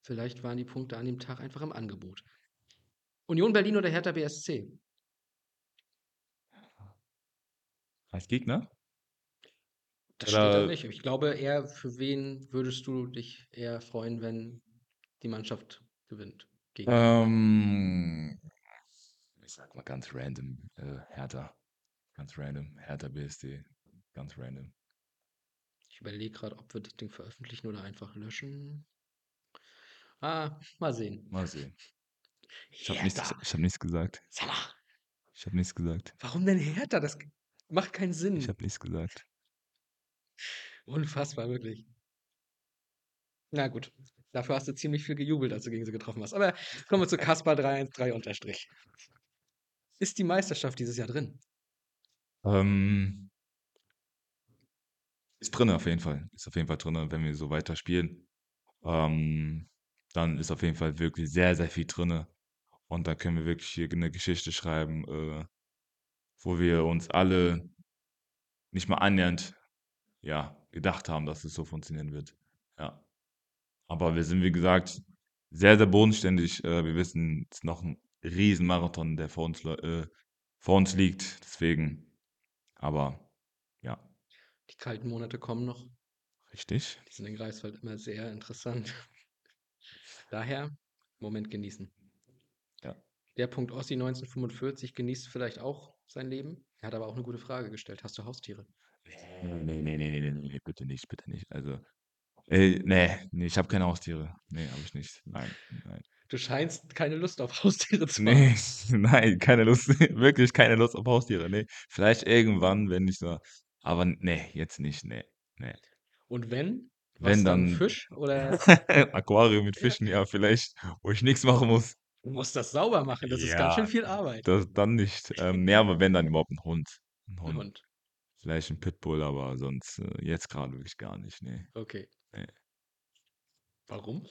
vielleicht waren die Punkte an dem Tag einfach im Angebot. Union Berlin oder Hertha BSC? Als Gegner? Das steht da Oder nicht. Ich glaube eher, für wen würdest du dich eher freuen, wenn die Mannschaft gewinnt? Gegen ähm, ich sag mal ganz random, äh, Hertha. Ganz random. Hertha BSD. Ganz random. Ich überlege gerade, ob wir das Ding veröffentlichen oder einfach löschen. Ah, mal sehen. Mal sehen. Ich habe nichts, ich hab nichts gesagt. Sag mal, Ich habe nichts gesagt. warum denn Hertha? Das macht keinen Ich Sinn. habe nichts gesagt. Unfassbar, wirklich. Na gut, dafür hast du ziemlich viel gejubelt, als du gegen sie getroffen hast. Aber kommen wir zu Kaspar 313 unterstrich. Ist die Meisterschaft dieses Jahr drin? Ähm, ist drin auf jeden Fall. Ist auf jeden Fall drin, wenn wir so weiter spielen. Ähm, dann ist auf jeden Fall wirklich sehr, sehr viel drin. Und da können wir wirklich hier eine Geschichte schreiben, äh, wo wir uns alle nicht mal annähernd ja, gedacht haben, dass es so funktionieren wird. Ja. Aber wir sind, wie gesagt, sehr, sehr bodenständig. Äh, wir wissen, es ist noch ein Riesenmarathon, der vor uns, äh, vor uns liegt. Deswegen, aber ja, Die kalten Monate kommen noch. richtig. Die sind in Greifswald immer sehr interessant. Daher, Moment genießen. Ja. Der Punkt Ossi 1945 genießt vielleicht auch sein Leben. Er hat aber auch eine gute Frage gestellt. Hast du Haustiere? Nee, nee, nee, nee, nee, nee, nee, bitte nicht, bitte nicht. Also, äh, nee, nee, ich habe keine Haustiere. Nee, habe ich nicht. Nein, nein. Du scheinst keine Lust auf Haustiere zu Nee, haben. nein, keine Lust, wirklich keine Lust auf Haustiere. Nee, vielleicht irgendwann, wenn ich so, aber nee, jetzt nicht, nee, nee. Und wenn? Wenn, Was dann? dann- Fisch? Oder Aquarium mit Fischen, ja, vielleicht, wo ich nichts machen muss. du musst das sauber machen? Das ist ganz schön viel Arbeit. Das dann nicht. Ähm, nee, aber wenn dann überhaupt ein Hund. Ein Ein Hund. Hund. Vielleicht ein Pitbull, aber sonst äh, jetzt gerade wirklich gar nicht. Nee. Okay. Nee. Warum?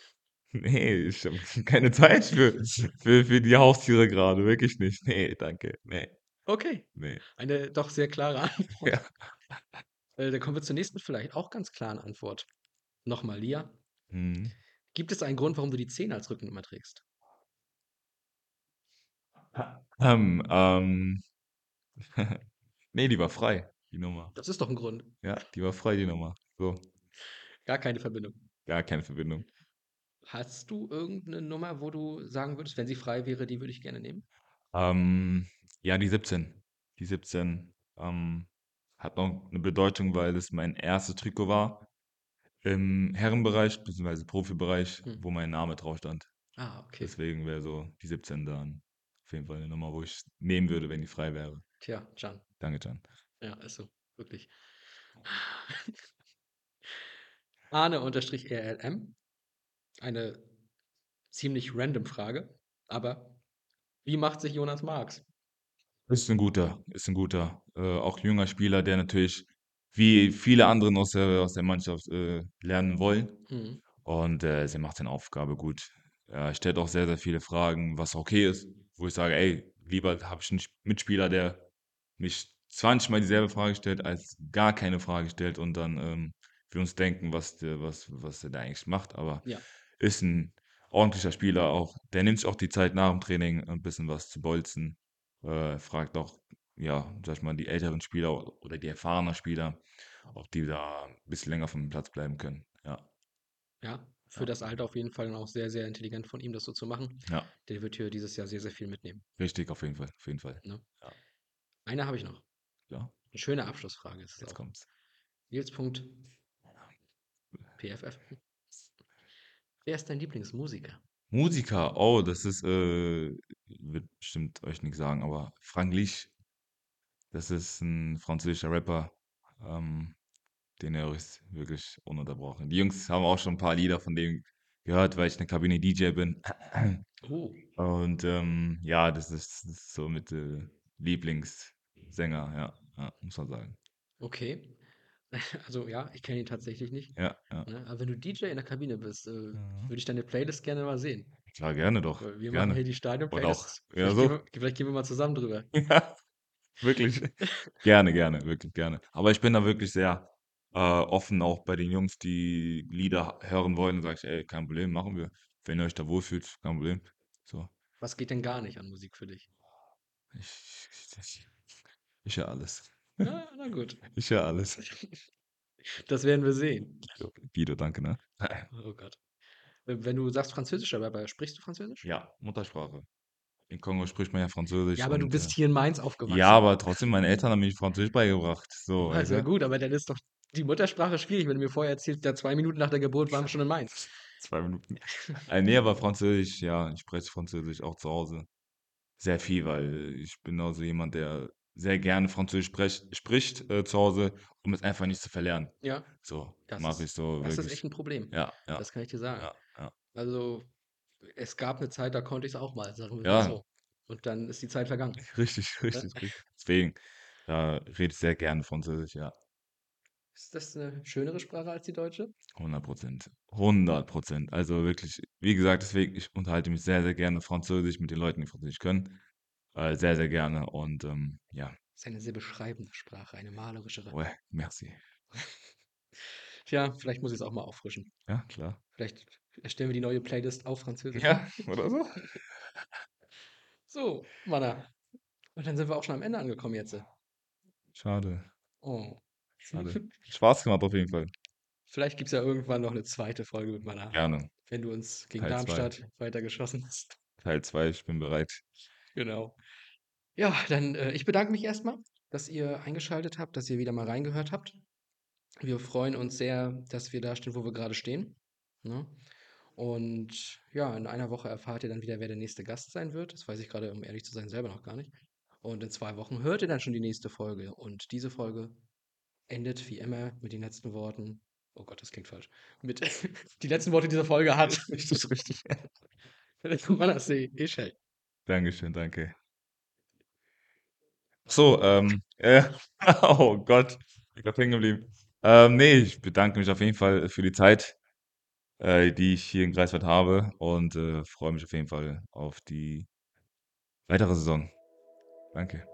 Nee, ich habe keine Zeit für, für, für die Haustiere gerade. Wirklich nicht. Nee, danke. Nee, Okay. nee. Eine doch sehr klare Antwort. Ja. Äh, dann kommen wir zur nächsten vielleicht auch ganz klaren Antwort. Nochmal, Lia. Hm. Gibt es einen Grund, warum du die 10 als Rückennummer trägst? Ähm, ähm, nee, die war frei, die Nummer. Das ist doch ein Grund. Ja, die war frei, die Nummer. So, Gar keine Verbindung. gar keine Verbindung. Hast du irgendeine Nummer, wo du sagen würdest, wenn sie frei wäre, die würde ich gerne nehmen? Ähm, ja, die 17. Die 17 ähm, hat noch eine Bedeutung, weil es mein erstes Trikot war im Herrenbereich bzw. Profibereich, Hm. wo mein Name drauf stand. Ah, okay. Deswegen wäre so die 17 dann auf jeden Fall eine Nummer, wo ich nehmen würde, wenn die frei wäre. Tja, Can. Danke, Can. Ja, ist so. Wirklich. Arne-RLM. Eine ziemlich random Frage, aber wie macht sich Jonas Marx? Ist ein guter, ist ein guter, äh, auch junger Spieler, der natürlich wie viele anderen aus der, aus der Mannschaft äh, lernen wollen. Hm. Und äh, sie macht seine Aufgabe gut. Er stellt auch sehr, sehr viele Fragen, was okay ist, wo ich sage, ey, lieber habe ich einen Sp- Mitspieler, der mich 20 Mal dieselbe Frage stellt, als gar keine Frage stellt und dann ähm, wir uns denken, was der, was, was er da eigentlich macht. Aber Ja. Ist ein ordentlicher Spieler auch. Der nimmt sich auch die Zeit nach dem Training, ein bisschen was zu bolzen. Äh, fragt auch, ja, sag ich mal, die älteren Spieler oder die erfahrenen Spieler, ob die da ein bisschen länger vom Platz bleiben können. Ja, Ja, für Ja. das Alter auf jeden Fall auch sehr, sehr intelligent von ihm, das so zu machen. ja, Der wird hier dieses Jahr sehr, sehr viel mitnehmen. richtig, auf jeden Fall, auf jeden Fall. Eine habe ich noch. Ja, Eine schöne Abschlussfrage ist es jetzt auch. kommt's. Nils. Punkt PFF. Wer ist dein Lieblingsmusiker? Musiker, oh, das ist, äh, wird bestimmt euch nichts sagen, aber Frank Lich, das ist ein französischer Rapper, ähm, den höre ich wirklich ununterbrochen. Die Jungs haben auch schon ein paar Lieder von dem gehört, weil ich eine Kabine DJ bin. Oh, Und ähm, ja, das ist, das ist so mit äh, Lieblingssänger, ja, ja, muss man sagen. okay. Also ja, ich kenne ihn tatsächlich nicht. Ja, ja. Ne? Aber wenn du DJ in der Kabine bist, äh, Ja. würde ich deine Playlist gerne mal sehen. Klar, gerne doch. Weil Wir gerne. machen hier die Stadion-Playlist. Oder auch- ja, Vielleicht, so. gehen wir, vielleicht gehen wir mal zusammen drüber. Ja, wirklich. Gerne, gerne, wirklich gerne. Aber ich bin da wirklich sehr äh, offen auch bei den Jungs, die Lieder hören wollen, sage ich: „Ey, kein Problem, machen wir. Wenn ihr euch da wohlfühlt, kein Problem.“ So. Was geht denn gar nicht an Musik für dich? Ich ich ich höre alles. Ja, na gut. Ich höre alles. Das werden wir sehen. Guido, danke, ne? Oh Gott. Wenn du sagst französischer Rapper, sprichst du Französisch? Ja, Muttersprache. In Kongo spricht man ja Französisch Ja, aber du und, bist äh hier in Mainz aufgewachsen. Ja, aber trotzdem, meine Eltern haben mir Französisch beigebracht. So, weißt Also du? gut, aber dann ist doch die Muttersprache schwierig, wenn du mir vorher erzählst, ja, 2 Minuten nach der Geburt waren wir schon in Mainz. 2 Minuten. Äh, ne, aber Französisch, ja, ich spreche Französisch auch zu Hause. Sehr viel, weil ich bin auch so jemand, der sehr gerne Französisch sprech spricht, äh, zu Hause, um es einfach nicht zu verlernen. Ja. So, Das mache ich ist so das ist wirklich. echt 'n Problem. Ja, ja. Das kann ich dir sagen. Ja, ja. Also, es gab 'ne Zeit, da konnte ich's auch mal, sagen mal Ja. so. Und dann ist die Zeit vergangen. Richtig, Ne? richtig, richtig. Deswegen, da rede ich sehr gerne Französisch, ja. Ist das 'ne schönere Sprache als die deutsche? 100% 100% Also wirklich, wie gesagt, deswegen, ich unterhalte mich sehr, sehr gerne Französisch mit den Leuten, die Französisch können. Äh, sehr, sehr gerne und, ähm, ja. Ist eine sehr beschreibende Sprache, eine malerischere. Ouais, merci. Tja, vielleicht muss ich's auch mal auffrischen. Ja, klar. Vielleicht erstellen wir die neue Playlist auf Französisch. Ja, oder so. So, Manna. Und dann sind wir auch schon am Ende angekommen jetzt. Schade. Oh. Schade. Spaß gemacht auf jeden Fall. Vielleicht gibt's ja irgendwann noch 'ne zweite Folge mit Manna. Gerne. Wenn du uns gegen Teil 2. Darmstadt weitergeschossen hast. Teil 2, ich bin bereit. Genau. Ja, dann, äh, ich bedanke mich erst mal, dass ihr eingeschaltet habt, dass ihr wieder mal reingehört habt. Wir freuen uns sehr, dass wir da stehen, wo wir grade stehen, ne? Und ja, in einer Woche erfahrt ihr dann wieder, wer der nächste Gast sein wird. Das weiß ich grade, um ehrlich zu sein, selber noch gar nicht. Und in 2 Wochen hört ihr dann schon die nächste Folge. Und diese Folge endet wie immer mit den letzten Worten oh Gott, das klingt falsch. Mit die letzten Worte dieser Folge hat Richtig, richtig. Manna Sey Eshey. Dankeschön, danke. So, ähm, äh, oh Gott, bin grad hängen geblieben. Ähm, ne, ich bedanke mich auf jeden Fall für die Zeit, äh, die ich hier in Greifswald habe und, äh, freue mich auf jeden Fall auf die weitere Saison. Danke.